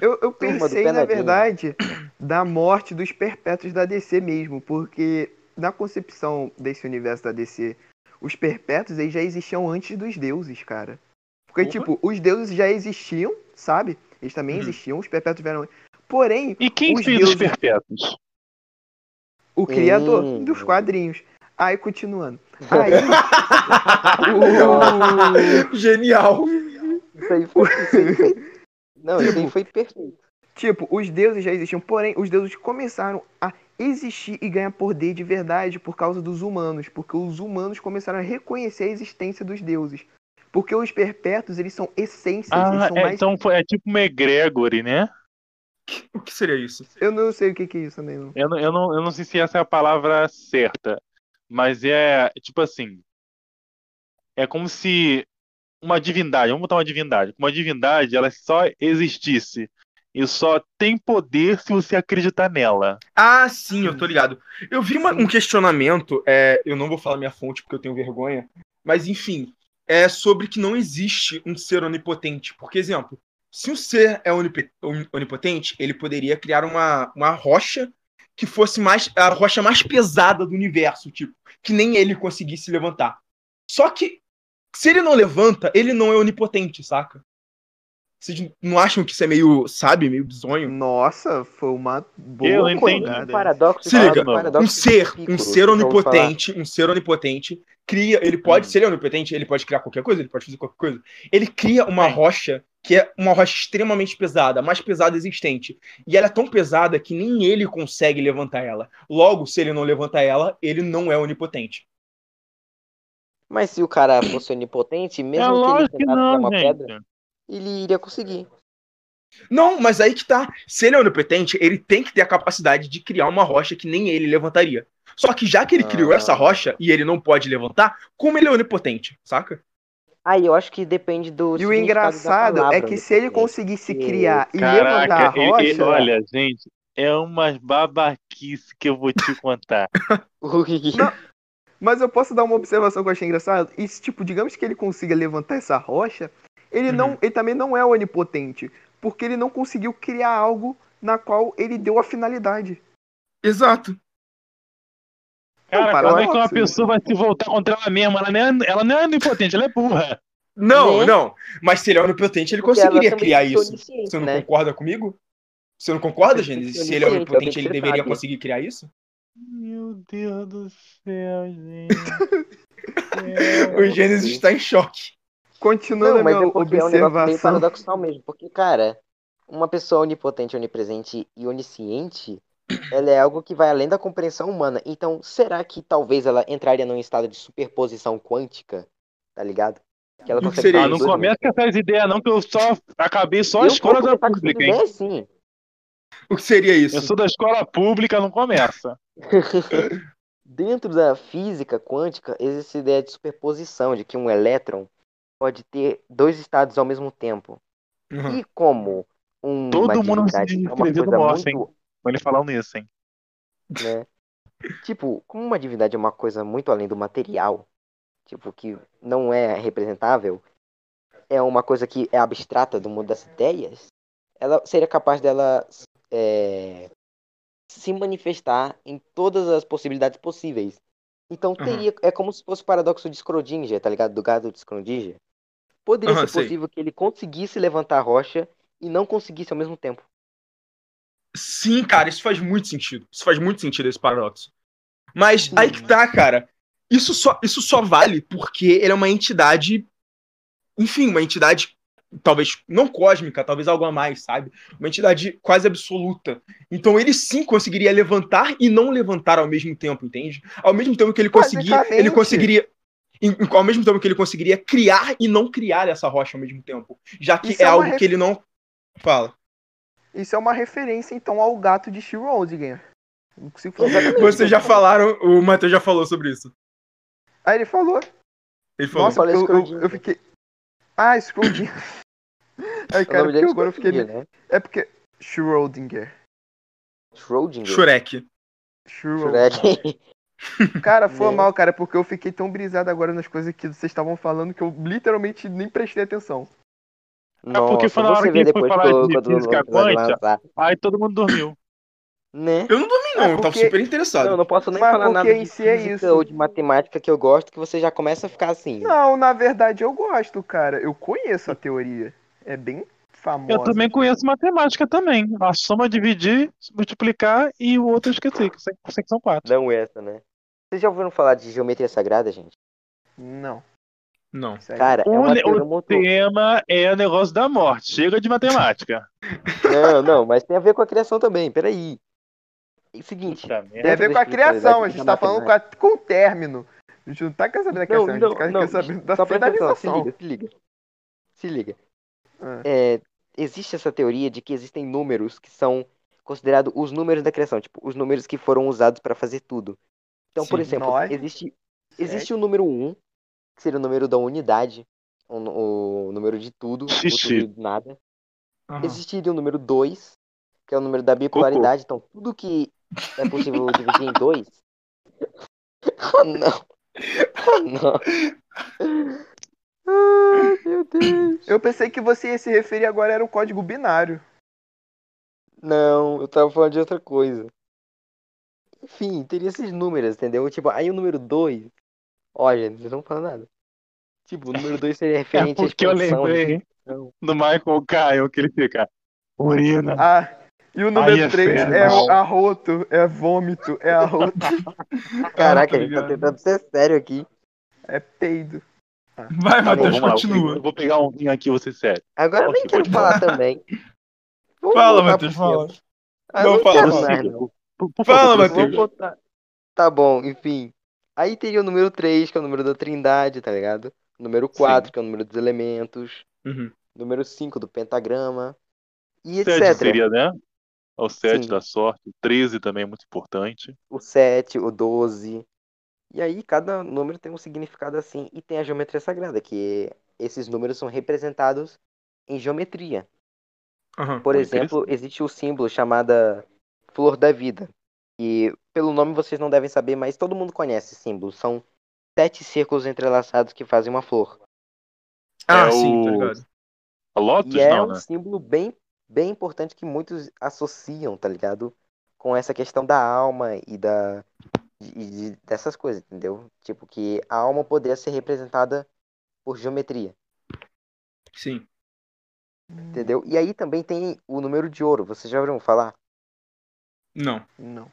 Eu, eu pensei, na Penadinho. verdade, da morte dos perpétuos da DC mesmo, porque na concepção desse universo da DC, os perpétuos eles já existiam antes dos deuses, cara. Porque, Porra. tipo, os deuses já existiam, sabe? Eles também Uhum. existiam, os perpétuos vieram antes. Porém, E quem Os fez os deuses- perpétuos? o criador Hum. dos quadrinhos. Aí, continuando. Aí, o... Genial. Isso aí foi. Isso aí foi... Não, isso aí foi perfeito. Tipo, os deuses já existiam, porém, os deuses começaram a existir e ganhar poder de verdade por causa dos humanos, porque os humanos começaram a reconhecer a existência dos deuses. Porque os perpétuos, eles são essências, eles Ah, são é, mais... então foi, é tipo uma egregore, né? O que seria isso? Eu não sei o que, que é isso também, não. Eu não, eu, não, eu não sei se essa é a palavra certa, mas é tipo assim. É como se uma divindade, vamos botar uma divindade, uma divindade ela só existisse e só tem poder se você acreditar nela. Ah, sim, eu tô ligado. Eu vi uma- um questionamento, é, eu não vou falar minha fonte porque eu tenho vergonha, mas enfim, é sobre que não existe um ser onipotente. Porque, exemplo, se um ser é onip- on- onipotente, ele poderia criar uma, uma rocha que fosse mais a rocha mais pesada do universo, tipo, que nem ele conseguisse levantar. Só que se ele não levanta, ele não é onipotente, saca? Vocês não acham que isso é meio, sabe, meio bizonho? Nossa, foi uma boa Eu entendi. Um paradoxo. Se liga, paradoxo um ser, de um ser falar. onipotente, um ser onipotente cria, ele pode, Hum. se ele é onipotente, ele pode criar qualquer coisa, ele pode fazer qualquer coisa. Ele cria uma Sim. rocha que é uma rocha extremamente pesada, a mais pesada existente. E ela é tão pesada que nem ele consegue levantar ela. Logo, se ele não levanta ela, ele não é onipotente. Mas se o cara fosse onipotente, é mesmo que ele lógico que tentasse não, uma pedra, gente. Ele iria conseguir. Não, mas aí que tá. Se ele é onipotente, ele tem que ter a capacidade de criar uma rocha que nem ele levantaria. Só que já que ele criou Ah. essa rocha e ele não pode levantar, como ele é onipotente, saca? Aí eu acho que depende do. E o engraçado palavra é que se ele conseguisse criar e levantar a rocha... ele- olha, gente, é umas babaquice que eu vou te contar. Não. Mas eu posso dar uma observação que eu achei engraçado? E se, tipo, digamos que ele consiga levantar essa rocha, ele, não, Uhum. ele também não é onipotente. Porque ele não conseguiu criar algo na qual ele deu a finalidade. Exato. Cara, como é que uma pessoa vai se voltar contra ela mesma? Ela não é, ela não é onipotente, ela é burra. Não, Né? não. Mas se ele é onipotente, ele Porque conseguiria criar isso. Você não né? concorda comigo? Você não concorda, ser Se ele é onipotente, ele deveria conseguir criar isso? Meu Deus do céu, gente. O Gênesis está em choque. Continuando Não, a mas minha é porque é um negócio meio observação. paradoxal mesmo. Porque, cara, uma pessoa onipotente, onipresente e onisciente, ela é algo que vai além da compreensão humana. Então, será que talvez ela entraria num estado de superposição quântica? Tá ligado? Que ela consegue seria Ah, não começa com essas ideias, não, que eu só acabei só a escola da pública, essa hein? ideia, sim. O que seria isso? Eu sou da escola pública, não começa. Dentro da física quântica, existe a ideia de superposição, de que um elétron pode ter dois estados ao mesmo tempo. Uhum. E como uma Todo mundo se é uma coisa muito, Vou ele falando isso, hein? né? Tipo, como uma divindade é uma coisa muito além do material, tipo, que não é representável, é uma coisa que é abstrata do mundo das ideias, ela seria capaz dela é, se manifestar em todas as possibilidades possíveis. Então teria, é como se fosse o paradoxo de Schrödinger, tá ligado? Do gado de Schrödinger. Poderia Aham, ser sei. possível que ele conseguisse levantar a rocha e não conseguisse ao mesmo tempo. Sim, cara, isso faz muito sentido. Isso faz muito sentido, esse paradoxo. Mas aí que tá, cara. Isso só, isso só vale porque ele é uma entidade. Enfim, uma entidade talvez não cósmica, talvez algo a mais, sabe? Uma entidade quase absoluta. Então ele sim conseguiria levantar e não levantar ao mesmo tempo, entende? Ao mesmo tempo que ele conseguia, ele conseguiria em- em- ao mesmo tempo que ele conseguiria criar e não criar essa rocha ao mesmo tempo, já que Isso é, é algo ref- que ele não fala. Isso é uma referência, então, ao gato de Schrödinger. Não consigo falar. Exatamente. Vocês já falaram, o Matheus já falou sobre isso. Aí ele falou. Ele falou. Nossa, eu, eu, eu fiquei. Ah, Schrödinger. Aí, O cara, nome porque dele agora eu fiquei. Né? É porque. Schrödinger. Schrödinger. Shrek. Schrödinger. Cara, foi Né? mal, cara, porque eu fiquei tão brisado agora nas coisas que vocês estavam falando que eu literalmente nem prestei atenção. Nossa, porque foi na hora que ele foi depois falar de física quântica. Aí todo mundo dormiu. Né? Eu não dormi, não. É eu tava porque- super interessado. Não, não posso nem Mas falar porque nada em de si é isso. ou de matemática que eu gosto, que você já começa a ficar assim. Não, na verdade eu gosto, cara. Eu conheço a teoria. É bem famosa. Eu também conheço matemática também. A soma, dividir, multiplicar e o outro eu esqueci, que são quatro. Não essa, né? Vocês já ouviram falar de geometria sagrada, gente? Não. Não. Cara, é O, uma ne- teoria o tema é o negócio da morte. Chega de matemática. Não, não, mas tem a ver com a criação também, peraí. É o seguinte, Puta. Tem a ver com a criação, a gente tá falando com, a- com o término. A gente não tá querendo saber da Não, criação, a não, gente quer, não, quer saber da atenção, se finalização. liga, se liga. Se liga. Ah. É, existe essa teoria de que existem números que são considerados os números da criação, tipo, os números que foram usados para fazer tudo. Então, por Sim. exemplo, Nós- existe, existe o número 1, que seria o número da unidade, o, o número de tudo, o tudo de nada. Aham. Existiria o número 2, que é o número da bipolaridade, então tudo que é possível dividir em dois. Oh não! Oh não! Ai, meu Deus! Eu pensei que você ia se referir agora era o código binário. Não, eu tava falando de outra coisa. Enfim, teria esses números, entendeu? Tipo, aí o número 2. Olha, vocês não falam nada. Tipo, o número 2 seria É referente à porque eu expansão. lembrei Não. do Michael Caio, que ele fica. Urina. Ah, e o número é 3 fera, é não. arroto, é vômito, é arroto, Caraca, a gente tá tentando ser sério aqui. é peido. Vai, Tá Matheus, continua. Eu vou pegar um vinho aqui, você sério. Agora eu nem quero falar também. Vamos Fala, Matheus, fala. Ah, Não, não fala, mais, não. Por, por Fala, favor, Matheus. Botar. Tá bom, enfim. Aí teria o número 3, que é o número da trindade, tá ligado? Número 4, que é o número dos elementos. Uhum. Número 5 do pentagrama. E etc. seria, né? O 7 Sim. da sorte. O 13 também é muito importante. O 7, o 12. E aí cada número tem um significado assim. E tem a geometria sagrada, que esses números são representados em geometria. Aham. Por exemplo, existe o símbolo chamada Flor da Vida. E pelo nome vocês não devem saber, mas todo mundo conhece esse símbolo. São sete círculos entrelaçados que fazem uma flor. Ah, É sim, o- tá ligado. A Lotus, E é não, um né? símbolo bem, bem importante que muitos associam, tá ligado? Com essa questão da alma e da e de- dessas coisas, entendeu? Tipo que a alma poderia ser representada por geometria, Sim. entendeu? E aí também tem o número de ouro. Vocês já ouviram falar? Não. Não.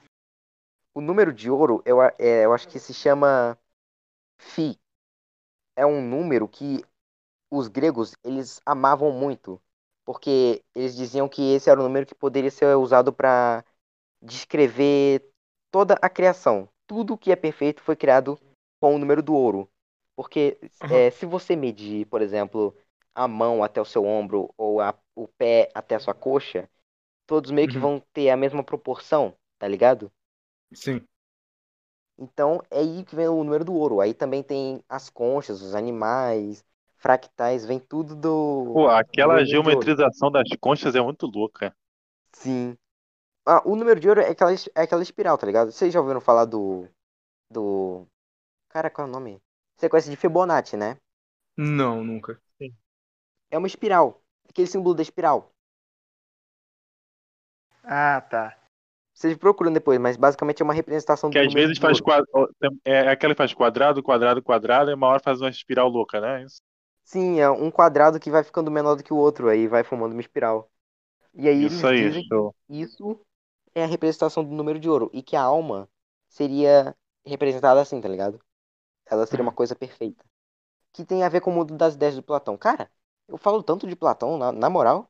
O número de ouro, eu, é, eu acho que se chama Fi. É um número que os gregos, eles amavam muito. Porque eles diziam que esse era o número que poderia ser usado para descrever toda a criação. Tudo que é perfeito foi criado com o número do ouro. Porque Aham. é, se você medir, por exemplo, a mão até o seu ombro ou a- o pé até a sua coxa, todos meio que Uhum. vão ter a mesma proporção, tá ligado? Sim. Então é aí que vem o número do ouro. Aí também tem as conchas, os animais, fractais, vem tudo do. Pô, aquela ouro. geometrização das conchas é muito louca. Sim. Ah, o número de ouro é aquela, é aquela espiral, tá ligado? Vocês já ouviram falar do. Do. Cara, qual é o nome? Você conhece de Fibonacci, né? Não, nunca. É uma espiral. Aquele símbolo da espiral. Ah, tá. Vocês procuram depois, mas basicamente é uma representação do Que às vezes de faz quadrado. É aquela que faz quadrado, quadrado, quadrado, e uma hora faz uma espiral louca, né? Isso. Sim, é um quadrado que vai ficando menor do que o outro, aí vai formando uma espiral. E aí Isso eles aí, dizem que isso é a representação do número de ouro. E que a alma seria representada assim, tá ligado? Ela seria uma coisa perfeita. Que tem a ver com o mundo das ideias do Platão. Cara, eu falo tanto de Platão, na, na moral,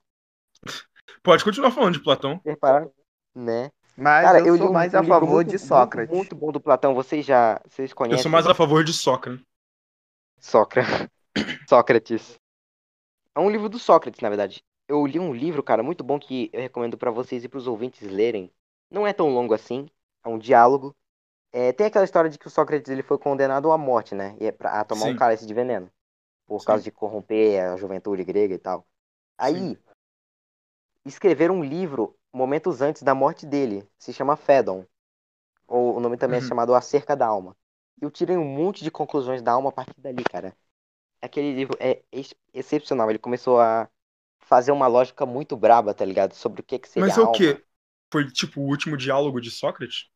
Pode continuar falando de Platão. vocês repararam? Né? Mas Cara, eu, li sou mais a favor muito, de muito, Sócrates. Muito, bom do Platão. Vocês já. Vocês conhecem? Eu sou mais a favor de Sócrates. Sócrates. Sócrates. É um livro do Sócrates, na verdade. eu li um livro, cara, muito bom que eu recomendo pra vocês e pros ouvintes lerem. Não é tão longo assim, é um diálogo. É, tem aquela história de que o Sócrates ele foi condenado à morte, né? E é pra, a tomar Sim. um cálice de veneno. Por Sim. causa de corromper a juventude grega e tal. Aí, Sim. Escreveram um livro momentos antes da morte dele. Se chama Fedon. Ou o nome também Uhum. é chamado Acerca da Alma. Eu tirei um monte de conclusões da alma a partir dali, cara. Aquele livro é ex- excepcional. Ele começou a fazer uma lógica muito braba, tá ligado? Sobre o que, que seria Mas é o quê? Foi tipo o último diálogo de Sócrates?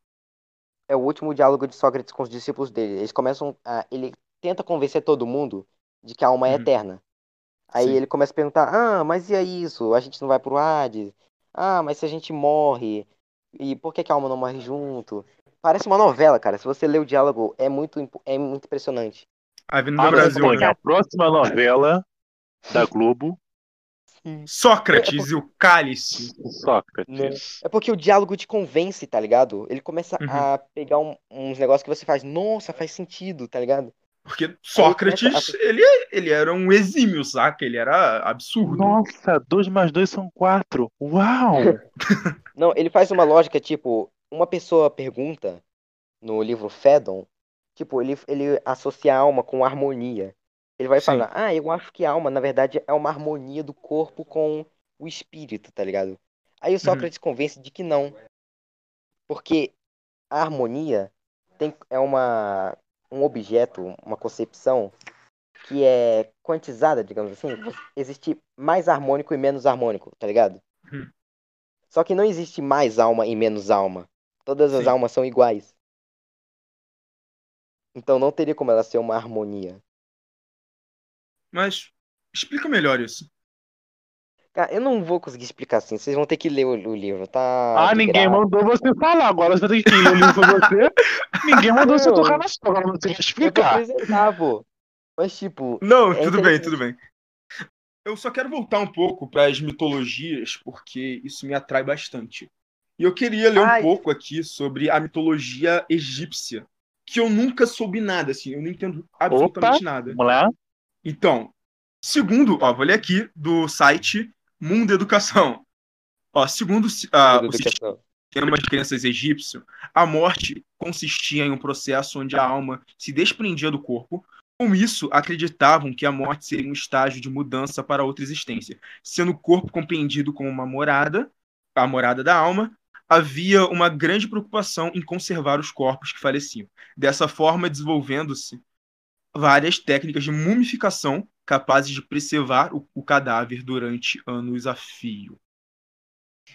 É o último diálogo de Sócrates com os discípulos dele. Eles começam a. Ele tenta convencer todo mundo de que a alma é Uhum. eterna. Aí Sim. ele começa a perguntar: ah, mas e aí isso? A gente não vai pro Hades? Ah, mas se a gente morre? E por que, que a alma não morre junto? Parece uma novela, cara. Se você ler o diálogo, é muito, é muito impressionante. Avenida Ah, Brasil, Brasil, né? a próxima novela da Globo, Sócrates e o Cálice. Sócrates. É porque o diálogo te convence, tá ligado? Ele começa Uhum. a pegar um- uns negócios que você faz, nossa, faz sentido, tá ligado? Porque Sócrates, começa ele, ele era um exímio, saca? Ele era absurdo. Nossa, 2 mais 2 são 4. Uau! Não, ele faz uma lógica, tipo, uma pessoa pergunta no livro Fedon, tipo, ele, ele associa a alma com harmonia. Ele vai Sim. falar, ah, eu acho que a alma, na verdade, é uma harmonia do corpo com o espírito, tá ligado? Aí o Sócrates convence de que não. Porque a harmonia tem, é uma, um objeto, uma concepção que é quantizada, digamos assim. Existe mais harmônico e menos harmônico, tá ligado? Uhum. Só que não existe mais alma e menos alma. Todas as Sim. almas são iguais. Então não teria como ela ser uma harmonia. Mas explica melhor isso. Cara, eu não vou conseguir explicar assim. Vocês vão ter que ler o, o livro, tá? Ah, ninguém graça. mandou você falar. Agora você tem que ler o livro pra você. Ninguém mandou você Não. tocar na sua. Agora você tem que explicar. pô. Mas tipo, Não, É tudo bem, tudo bem. Eu só quero voltar um pouco para as mitologias, porque isso me atrai bastante. E eu queria ler Ai. um pouco aqui sobre a mitologia egípcia, que eu nunca soube nada, assim, eu não entendo absolutamente nada. Vamos lá. Então, segundo, ó, vou ler aqui do site Mundo Educação. Ó, segundo muda o sistema de crenças egípcio, a morte consistia em um processo onde a alma se desprendia do corpo. Com isso, acreditavam que a morte seria um estágio de mudança para outra existência, sendo o corpo compreendido como uma morada, a morada da alma. Havia uma grande preocupação em conservar os corpos que faleciam. Dessa forma, desenvolvendo-se várias técnicas de mumificação capazes de preservar o, o cadáver durante anos a fio.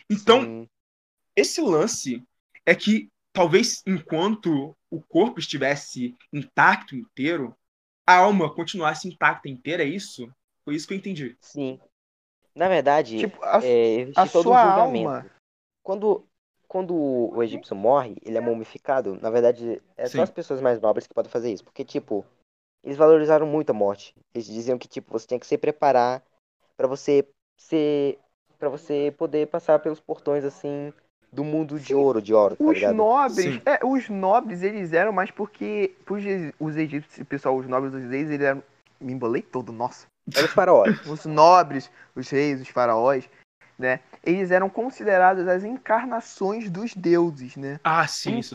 Então, Sim. esse lance é que talvez enquanto o corpo estivesse intacto inteiro, a alma continuasse intacta inteira, é isso? Foi isso que eu entendi. Sim. Na verdade, Tipo, a, é, a todo um sua julgamento. alma. Quando, quando o egípcio morre, ele é mumificado. Na verdade, é Sim. só as pessoas mais nobres que podem fazer isso. Porque, tipo, eles valorizaram muito a morte. Eles diziam que, tipo, você tinha que se preparar pra você ser. para você poder passar pelos portões, assim, do mundo de ouro, de ouro, tá Os ligado? nobres, Sim. é, os nobres, eles eram mais porque os egípcios, pessoal, os nobres dos reis, eles eram. Me embolei todo, nossa. Eram os faraós. Os nobres, os reis, os faraós, né? Eles eram considerados as encarnações dos deuses, né? Ah, sim, isso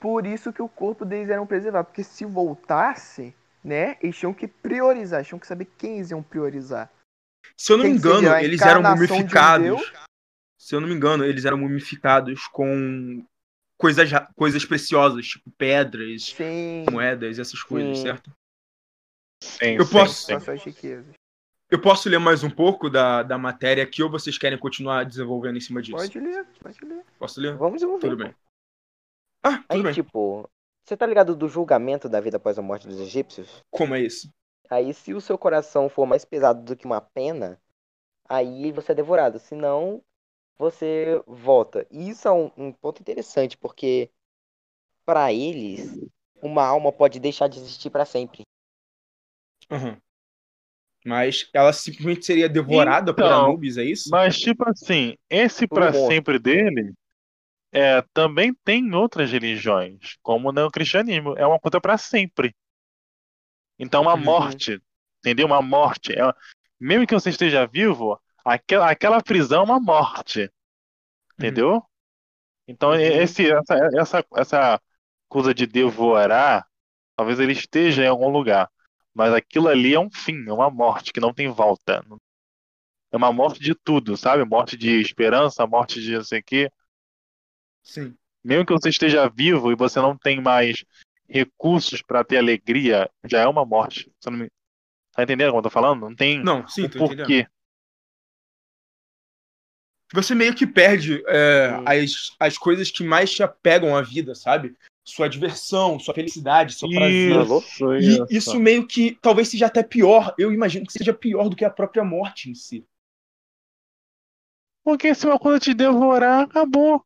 por isso que o corpo deles era preservado. Porque se voltasse, né? Eles tinham que priorizar, eles tinham que saber quem eles iam priorizar. Se eu não me engano, eles eram um mumificados. deus? Se eu não me engano, eles eram mumificados com coisas, coisas preciosas, tipo pedras, Sim. moedas, essas coisas, Sim. certo? Sim, Eu sim, posso-. Eu posso ler mais um pouco da, da matéria aqui ou vocês querem continuar desenvolvendo em cima disso? Pode ler, pode ler. Posso ler? Vamos desenvolver. Tudo bem. Ah, Aí, bem. tipo, você tá ligado do julgamento da vida após a morte dos egípcios? Como é isso? Aí, se o seu coração for mais pesado do que uma pena, aí você é devorado. Senão, você volta. E isso é um, um ponto interessante, porque para eles, uma alma pode deixar de existir para sempre. Aham. Mas ela simplesmente seria devorada por Então, Anubis, é isso? Mas, tipo assim, esse pra monstro. sempre dele é, também tem em outras religiões, como no cristianismo. É uma coisa pra sempre. Então, uma Uhum. morte, entendeu? Uma morte. É, mesmo que você esteja vivo, aquela, aquela prisão é uma morte. Entendeu? Então, Uhum. esse, essa, essa, essa coisa de devorar, talvez ele esteja em algum lugar. Mas aquilo ali é um fim, é uma morte que não tem volta. É uma morte de tudo, sabe? Morte de esperança, morte de não sei o quê. Sim. Mesmo que você esteja vivo e você não tem mais recursos para ter alegria, já é uma morte. Você não me... Tá entendendo o que eu tô falando? Não tem Não, sim, tô entendendo. porquê. Você meio que perde é, as, as coisas que mais te apegam à vida, sabe? Sua diversão, sua felicidade, seu prazer. Isso, E isso. isso meio que talvez seja até pior. Eu imagino que seja pior do que a própria morte em si. Porque se uma coisa te devorar, acabou.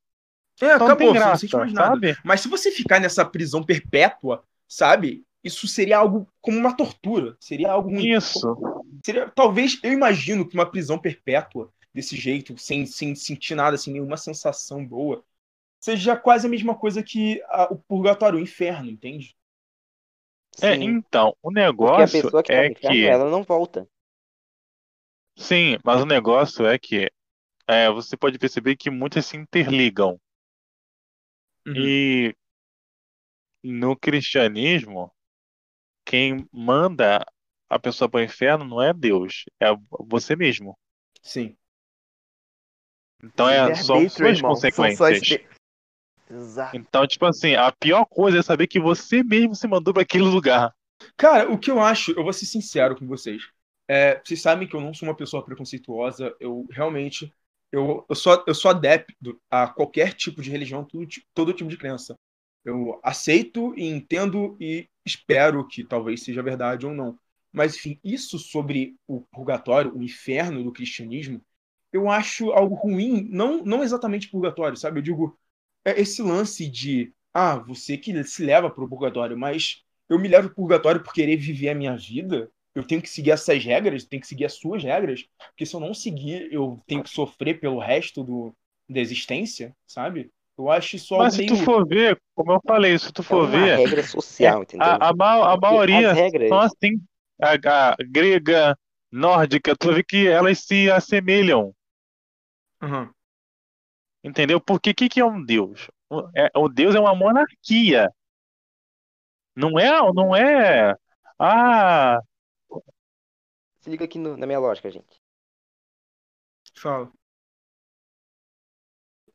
É, Então não acabou, tem você não graça, sente mais nada. sabe? Mas se você ficar nessa prisão perpétua, sabe? Isso seria algo como uma tortura. Seria algo ruim. Isso. Seria, talvez, eu imagino que uma prisão perpétua, desse jeito, sem, sem sentir nada, sem nenhuma sensação boa, seja quase a mesma coisa que a- o purgatório, o inferno, entende? É, Sim, então, o negócio pessoa que tá é inferno, que. ela não volta. Sim, mas o negócio é que é, você pode perceber que muitas se interligam. Uhum. E no cristianismo, quem manda a pessoa para o inferno não é Deus, é você mesmo. Sim. Então é, Livre-arbítrio, suas irmão. São suas consequências. Exato. Então, tipo assim, a pior coisa é saber que você mesmo se mandou para aquele lugar. Cara, o que eu acho, eu vou ser sincero com vocês. É, vocês sabem que eu não sou uma pessoa preconceituosa, eu realmente. Eu, eu, sou, eu sou adepto a qualquer tipo de religião, todo, todo tipo de crença. Eu aceito e entendo e espero que talvez seja verdade ou não. Mas, enfim, isso sobre o purgatório, o inferno do cristianismo, eu acho algo ruim, não, não exatamente purgatório, sabe? Eu digo, é esse lance de, ah, você que se leva para o purgatório, mas eu me levo pro purgatório por querer viver a minha vida, eu tenho que seguir essas regras, tenho que seguir as suas regras, porque se eu não seguir, eu tenho que sofrer pelo resto do, da existência, sabe? Eu acho isso Mas se tu for ver, como eu falei, se tu É for uma ver, regra social, entendeu? a, a, ma- a maioria as regras, são assim. A, a grega, nórdica, tu vê que elas se assemelham. Aham. Entendeu? Porque o que, que é um Deus? O, é- o Deus é uma monarquia. Não é, não é. Ah, se liga aqui no- na minha lógica, gente. Fala.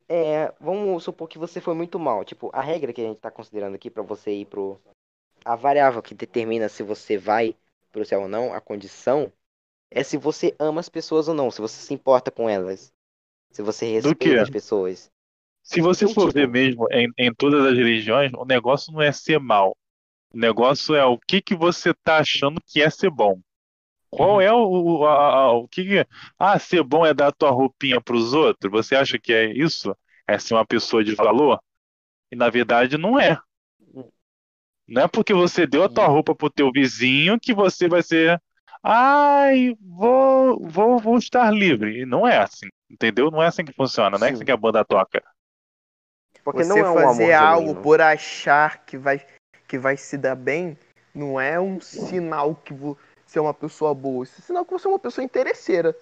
É, vamos supor que você foi muito mal. Tipo, a regra que a gente tá considerando aqui pra você ir pro. A variável que determina se você vai pro céu ou não, a condição, é se você ama as pessoas ou não, se você se importa com elas. Se você respeita as pessoas. se você Então, for tipo- ver mesmo em, em todas as religiões, o negócio não é ser mal. O negócio é o que, que você tá achando que é ser bom. Qual é o, o, a- a- o que, que. Ah, ser bom é dar tua roupinha pros outros? Você acha que é isso? É ser uma pessoa de valor? E na verdade não é. Não é porque você deu a tua roupa pro teu vizinho que você vai ser. Ai, vou, vou, vou estar livre. E não é assim, entendeu? Não é assim que funciona, não é Sim. assim que a banda toca. Porque Você não é um amor fazer algo genuíno. por achar que vai, que vai se dar bem não é um sinal que você é uma pessoa boa. Isso é sinal que você é uma pessoa interesseira.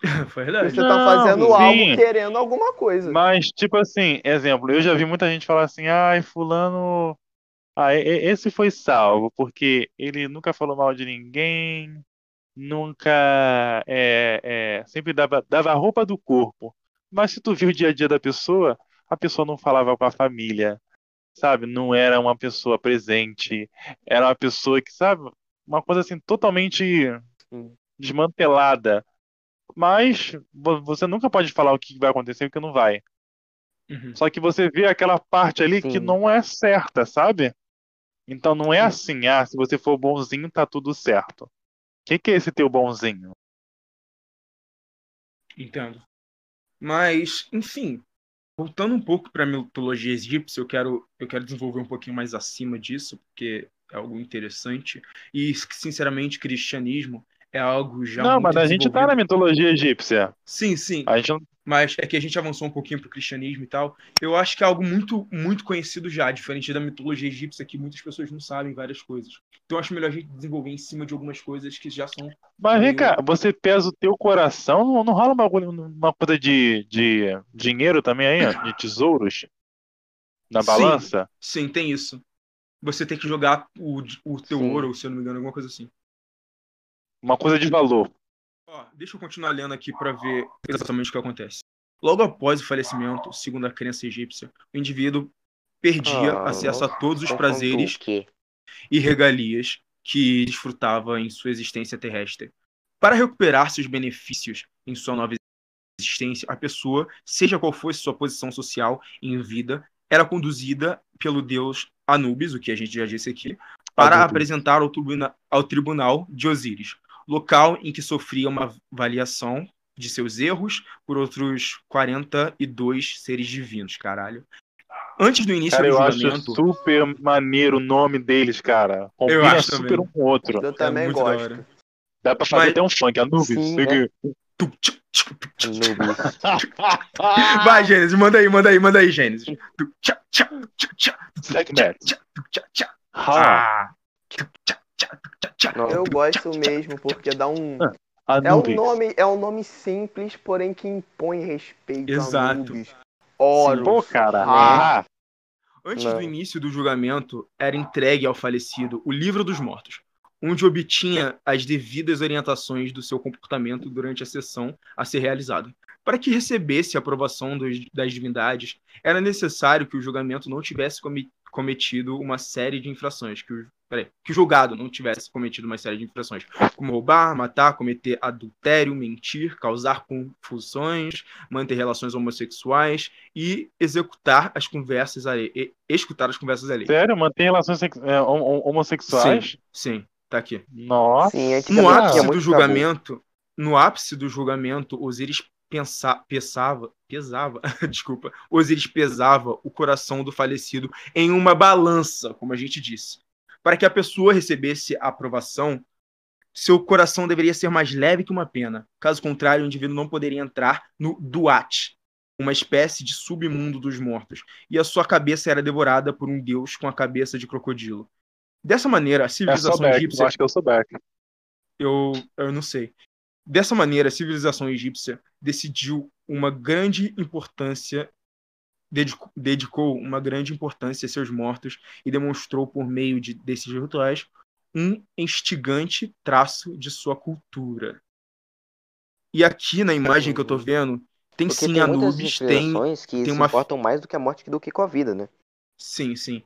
Verdade. Você tá Não, fazendo sim. algo querendo alguma coisa. Mas, tipo assim, exemplo, eu já vi muita gente falar assim, ai, fulano. Ah, esse foi salvo, porque ele nunca falou mal de ninguém, nunca é, é, sempre dava, dava a roupa do corpo. Mas se tu viu o dia a dia da pessoa, a pessoa não falava com a família, sabe? Não era uma pessoa presente, era uma pessoa que, sabe, uma coisa assim totalmente Sim. desmantelada. Mas vo- você nunca pode falar o que vai acontecer e o que não vai. Uhum. Só que você vê aquela parte ali que Sim. não é certa, sabe? Então não é Sim. assim, ah, se você for bonzinho, tá tudo certo. O que que é esse teu bonzinho? Entendo. Mas, enfim, voltando um pouco para a mitologia egípcia, eu quero, eu quero desenvolver um pouquinho mais acima disso, porque é algo interessante. E, sinceramente, cristianismo é algo já não, mas a gente tá na mitologia egípcia. Sim, sim. A gente mas é que a gente avançou um pouquinho pro cristianismo e tal. Eu acho que é algo muito, muito conhecido já, diferente da mitologia egípcia, que muitas pessoas não sabem várias coisas. Então eu acho melhor a gente desenvolver em cima de algumas coisas que já são. Mas vem cá, você pesa o teu coração, não, não rola uma, uma coisa de, de dinheiro também aí, de tesouros? Na Sim. balança? Sim, tem isso. Você tem que jogar o, o teu Sim. ouro, se eu não me engano, alguma coisa assim. Uma coisa de valor. Ó, deixa eu continuar lendo aqui para ver exatamente o que acontece. Logo após o falecimento, segundo a crença egípcia, o indivíduo perdia Ah, acesso a todos os Então, prazeres e regalias que desfrutava em sua existência terrestre. Para recuperar seus benefícios em sua nova existência, a pessoa, seja qual fosse sua posição social em vida, era conduzida pelo deus Anubis, o que a gente já disse aqui, para Anubis. apresentar ao, tribuna- ao tribunal de Osíris, local em que sofria uma avaliação de seus erros por outros 42 seres divinos, caralho. Antes do início Cara, do eu acho super maneiro o nome deles, cara. Combina acho super também. um com o outro. Eu também da gosto. Dá pra fazer Mas- até um funk, Anubis. Sim, sei Vai, Gênesis, manda aí, manda aí, manda aí, Gênesis. Ah. Eu gosto mesmo, porque dá um. Ah, É um nome, é um nome simples, porém que impõe respeito Exato. a Anubis. Horus. Pô, cara. Ah, Antes Não. do início do julgamento, era entregue ao falecido o Livro dos Mortos, onde obtinha as devidas orientações do seu comportamento durante a sessão a ser realizada. Para que recebesse a aprovação dos- das divindades, era necessário que o julgamento não tivesse cometido uma série de infrações, que o, peraí, que o julgado não tivesse cometido uma série de infrações, como roubar, matar, cometer adultério, mentir, causar confusões, manter relações homossexuais e executar as conversas alheias. Escutar as conversas alheias. sério, mantém relações é, hom- hom- homossexuais? Sim, tá aqui. Nossa. Sim, No ápice do julgamento, no ápice do julgamento, Osíris pensa, pesava, pesava, desculpa, Osíris pesava o coração do falecido em uma balança, como a gente disse. Para que a pessoa recebesse a aprovação, seu coração deveria ser mais leve que uma pena. Caso contrário, o indivíduo não poderia entrar no Duat, uma espécie de submundo dos mortos, e a sua cabeça era devorada por um deus com a cabeça de crocodilo. Dessa maneira, a É civilização Beck, egípcia eu acho que eu sou Beck. eu, eu não sei. Dessa maneira, a civilização egípcia decidiu uma grande importância, dedicou, dedicou uma grande importância a seus mortos e demonstrou por meio de, desses rituais um instigante traço de sua cultura. E aqui na imagem que eu tô vendo, tem Porque sim tem Anubis, tem que tem se uma- importam mais do que a morte do que com a vida, né? Sim, sim.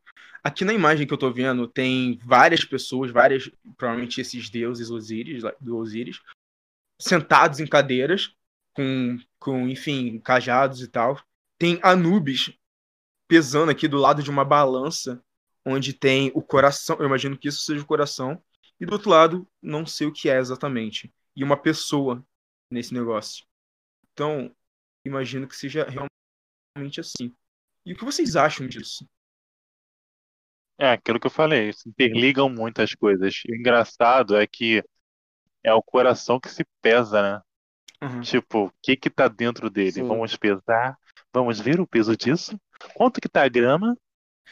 Aqui na imagem que eu tô vendo, tem várias pessoas, várias, provavelmente esses deuses Osíris, do Osíris, sentados em cadeiras, com, com, enfim, cajados e tal. Tem Anubis pesando aqui do lado de uma balança, onde tem o coração, eu imagino que isso seja o coração, e do outro lado, não sei o que é exatamente. E uma pessoa nesse negócio. Então, imagino que seja realmente assim. E o que vocês acham disso? É, aquilo que eu falei, se interligam muitas coisas. E o engraçado é que é o coração que se pesa, né? Uhum. Tipo, o que que tá dentro dele? Sim. Vamos pesar, vamos ver o peso disso? Quanto que tá a grama?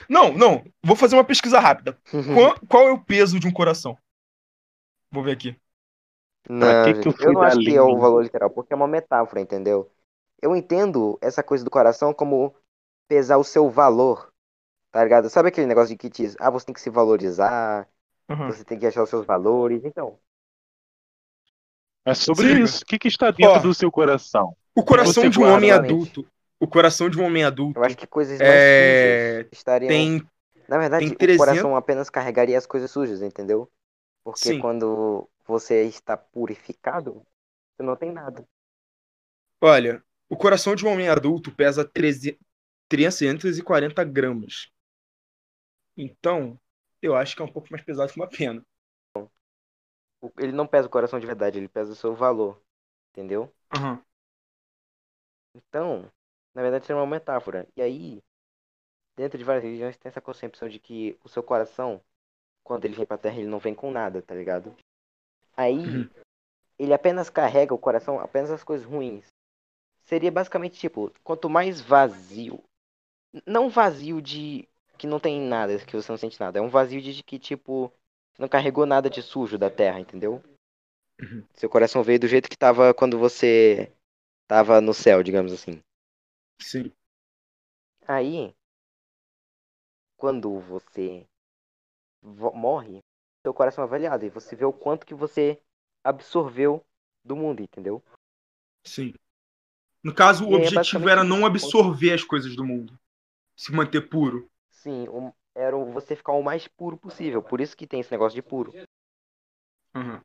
Não, não. Vou fazer uma pesquisa rápida. Qual, qual é o peso de um coração? Vou ver aqui. Não, que que gente, eu eu não acho que é o valor literal, porque é uma metáfora, entendeu? Eu entendo essa coisa do coração como pesar o seu valor, tá ligado? Sabe aquele negócio de que diz, ah, você tem que se valorizar, Uhum. você tem que achar os seus valores, então. É sobre Sim. isso. O que que está dentro do seu coração? O coração Você de um homem guarda, adulto. O coração de um homem adulto Eu acho que coisas mais É, sujas estariam. tem. Na verdade, tem o 300 coração apenas carregaria as coisas sujas, entendeu? Porque Sim. quando você está purificado, você não tem nada. Olha, o coração de um homem adulto pesa 13 340 gramas. Então, eu acho que é um pouco mais pesado que uma pena. Ele não pesa o coração de verdade, ele pesa o seu valor, entendeu? Uhum. Então, na verdade, isso é uma metáfora. E aí, dentro de várias religiões, tem essa concepção de que o seu coração, quando ele vem pra terra, ele não vem com nada, tá ligado? Aí, Uhum. ele apenas carrega o coração, apenas as coisas ruins. Seria basicamente tipo, quanto mais vazio. Não vazio de que não tem nada, que você não sente nada. É um vazio de que, tipo, você não carregou nada de sujo da terra, entendeu? Uhum. Seu coração veio do jeito que tava quando você tava no céu, digamos assim. Sim. Aí, quando você vo- morre, seu coração é avaliado e você vê o quanto que você absorveu do mundo, entendeu? Sim. No caso, o E é objetivo basicamente era não absorver as coisas do mundo. Se manter puro. Sim, um- era o- você ficar o mais puro possível. Por isso que tem esse negócio de puro. Uhum.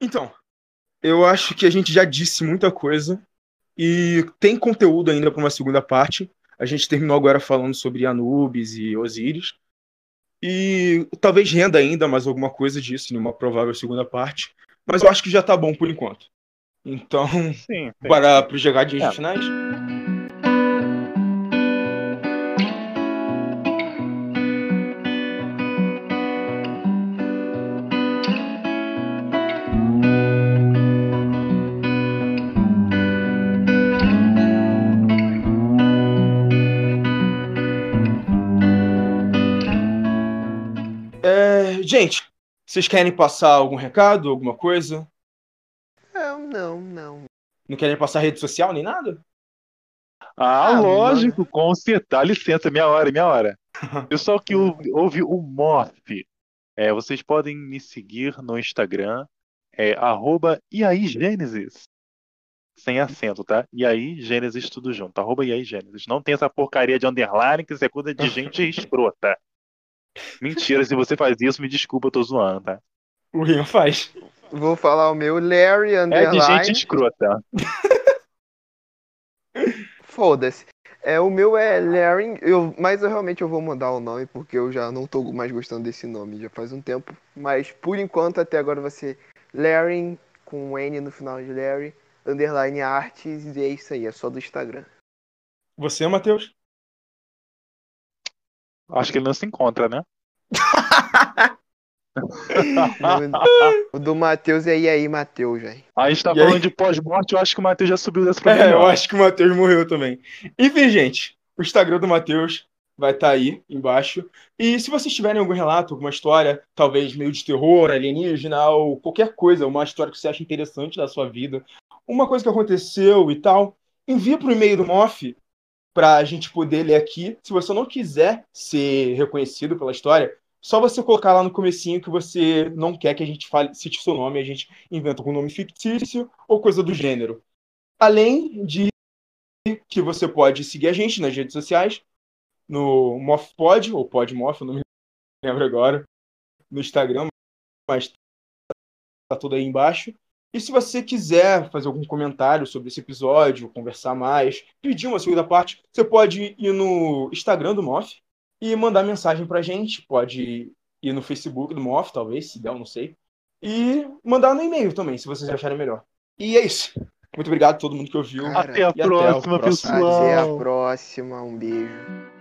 Então, eu acho que a gente já disse muita coisa e tem conteúdo ainda para uma segunda parte. A gente terminou agora falando sobre Anubis e Osíris. E talvez renda ainda mais alguma coisa disso numa provável segunda parte. Mas eu acho que já tá bom por enquanto. Então, Sim. sim. para os jogadinhos É. finais? Gente, vocês querem passar algum recado, alguma coisa? Não, não, não. Não querem passar rede social nem nada? Ah, Ah, lógico, com certeza. Dá licença, minha hora, minha hora. Pessoal que ouve, o Morph, é, vocês podem me seguir no Instagram, é arroba e aí Gênesis. Sem acento, tá? E aí, Gênesis tudo junto. Arroba e aí Gênesis. Não tem essa porcaria de underline, que isso é coisa de gente escrota. Mentira, se você faz isso, me desculpa, eu tô zoando, tá? O Rian faz. Vou falar o meu Larry É de Underline. gente escrota. Foda-se. É, o meu é Larry, eu, mas eu realmente eu vou mudar o nome porque eu já não tô mais gostando desse nome, já faz um tempo. Mas por enquanto até agora vai ser Larry com um N no final de Larry, underline artes e é isso aí, é só do Instagram. Você, Matheus? Acho que ele não se encontra, né? O, do Matheus é e aí, Matheus, velho. A gente tá E aí? falando de pós-morte, eu acho que o Matheus já subiu dessa pra É, eu acho que o Matheus morreu também. Enfim, gente, o Instagram do Matheus vai estar aí embaixo. E se vocês tiverem algum relato, alguma história, talvez meio de terror, alienígena, ou qualquer coisa, uma história que você acha interessante da sua vida, uma coisa que aconteceu e tal, envia pro e-mail do MOF pra gente poder ler aqui. Se você não quiser ser reconhecido pela história, só você colocar lá no comecinho que você não quer que a gente fale, cite seu nome, a gente inventa algum nome fictício ou coisa do gênero. Além de que você pode seguir a gente nas redes sociais, no MoffPod, ou PodMoff, eu não me lembro agora, no Instagram, mas tá tudo aí embaixo. E se você quiser fazer algum comentário sobre esse episódio, conversar mais, pedir uma segunda parte, você pode ir no Instagram do Moff e mandar mensagem pra gente. Pode ir no Facebook do Moff, talvez, se der, eu não sei. E mandar no e-mail também, se vocês acharem melhor. E é isso. Muito obrigado a todo mundo que ouviu. Cara, Até a até o próxima, próximo. pessoal. Até a próxima, um beijo.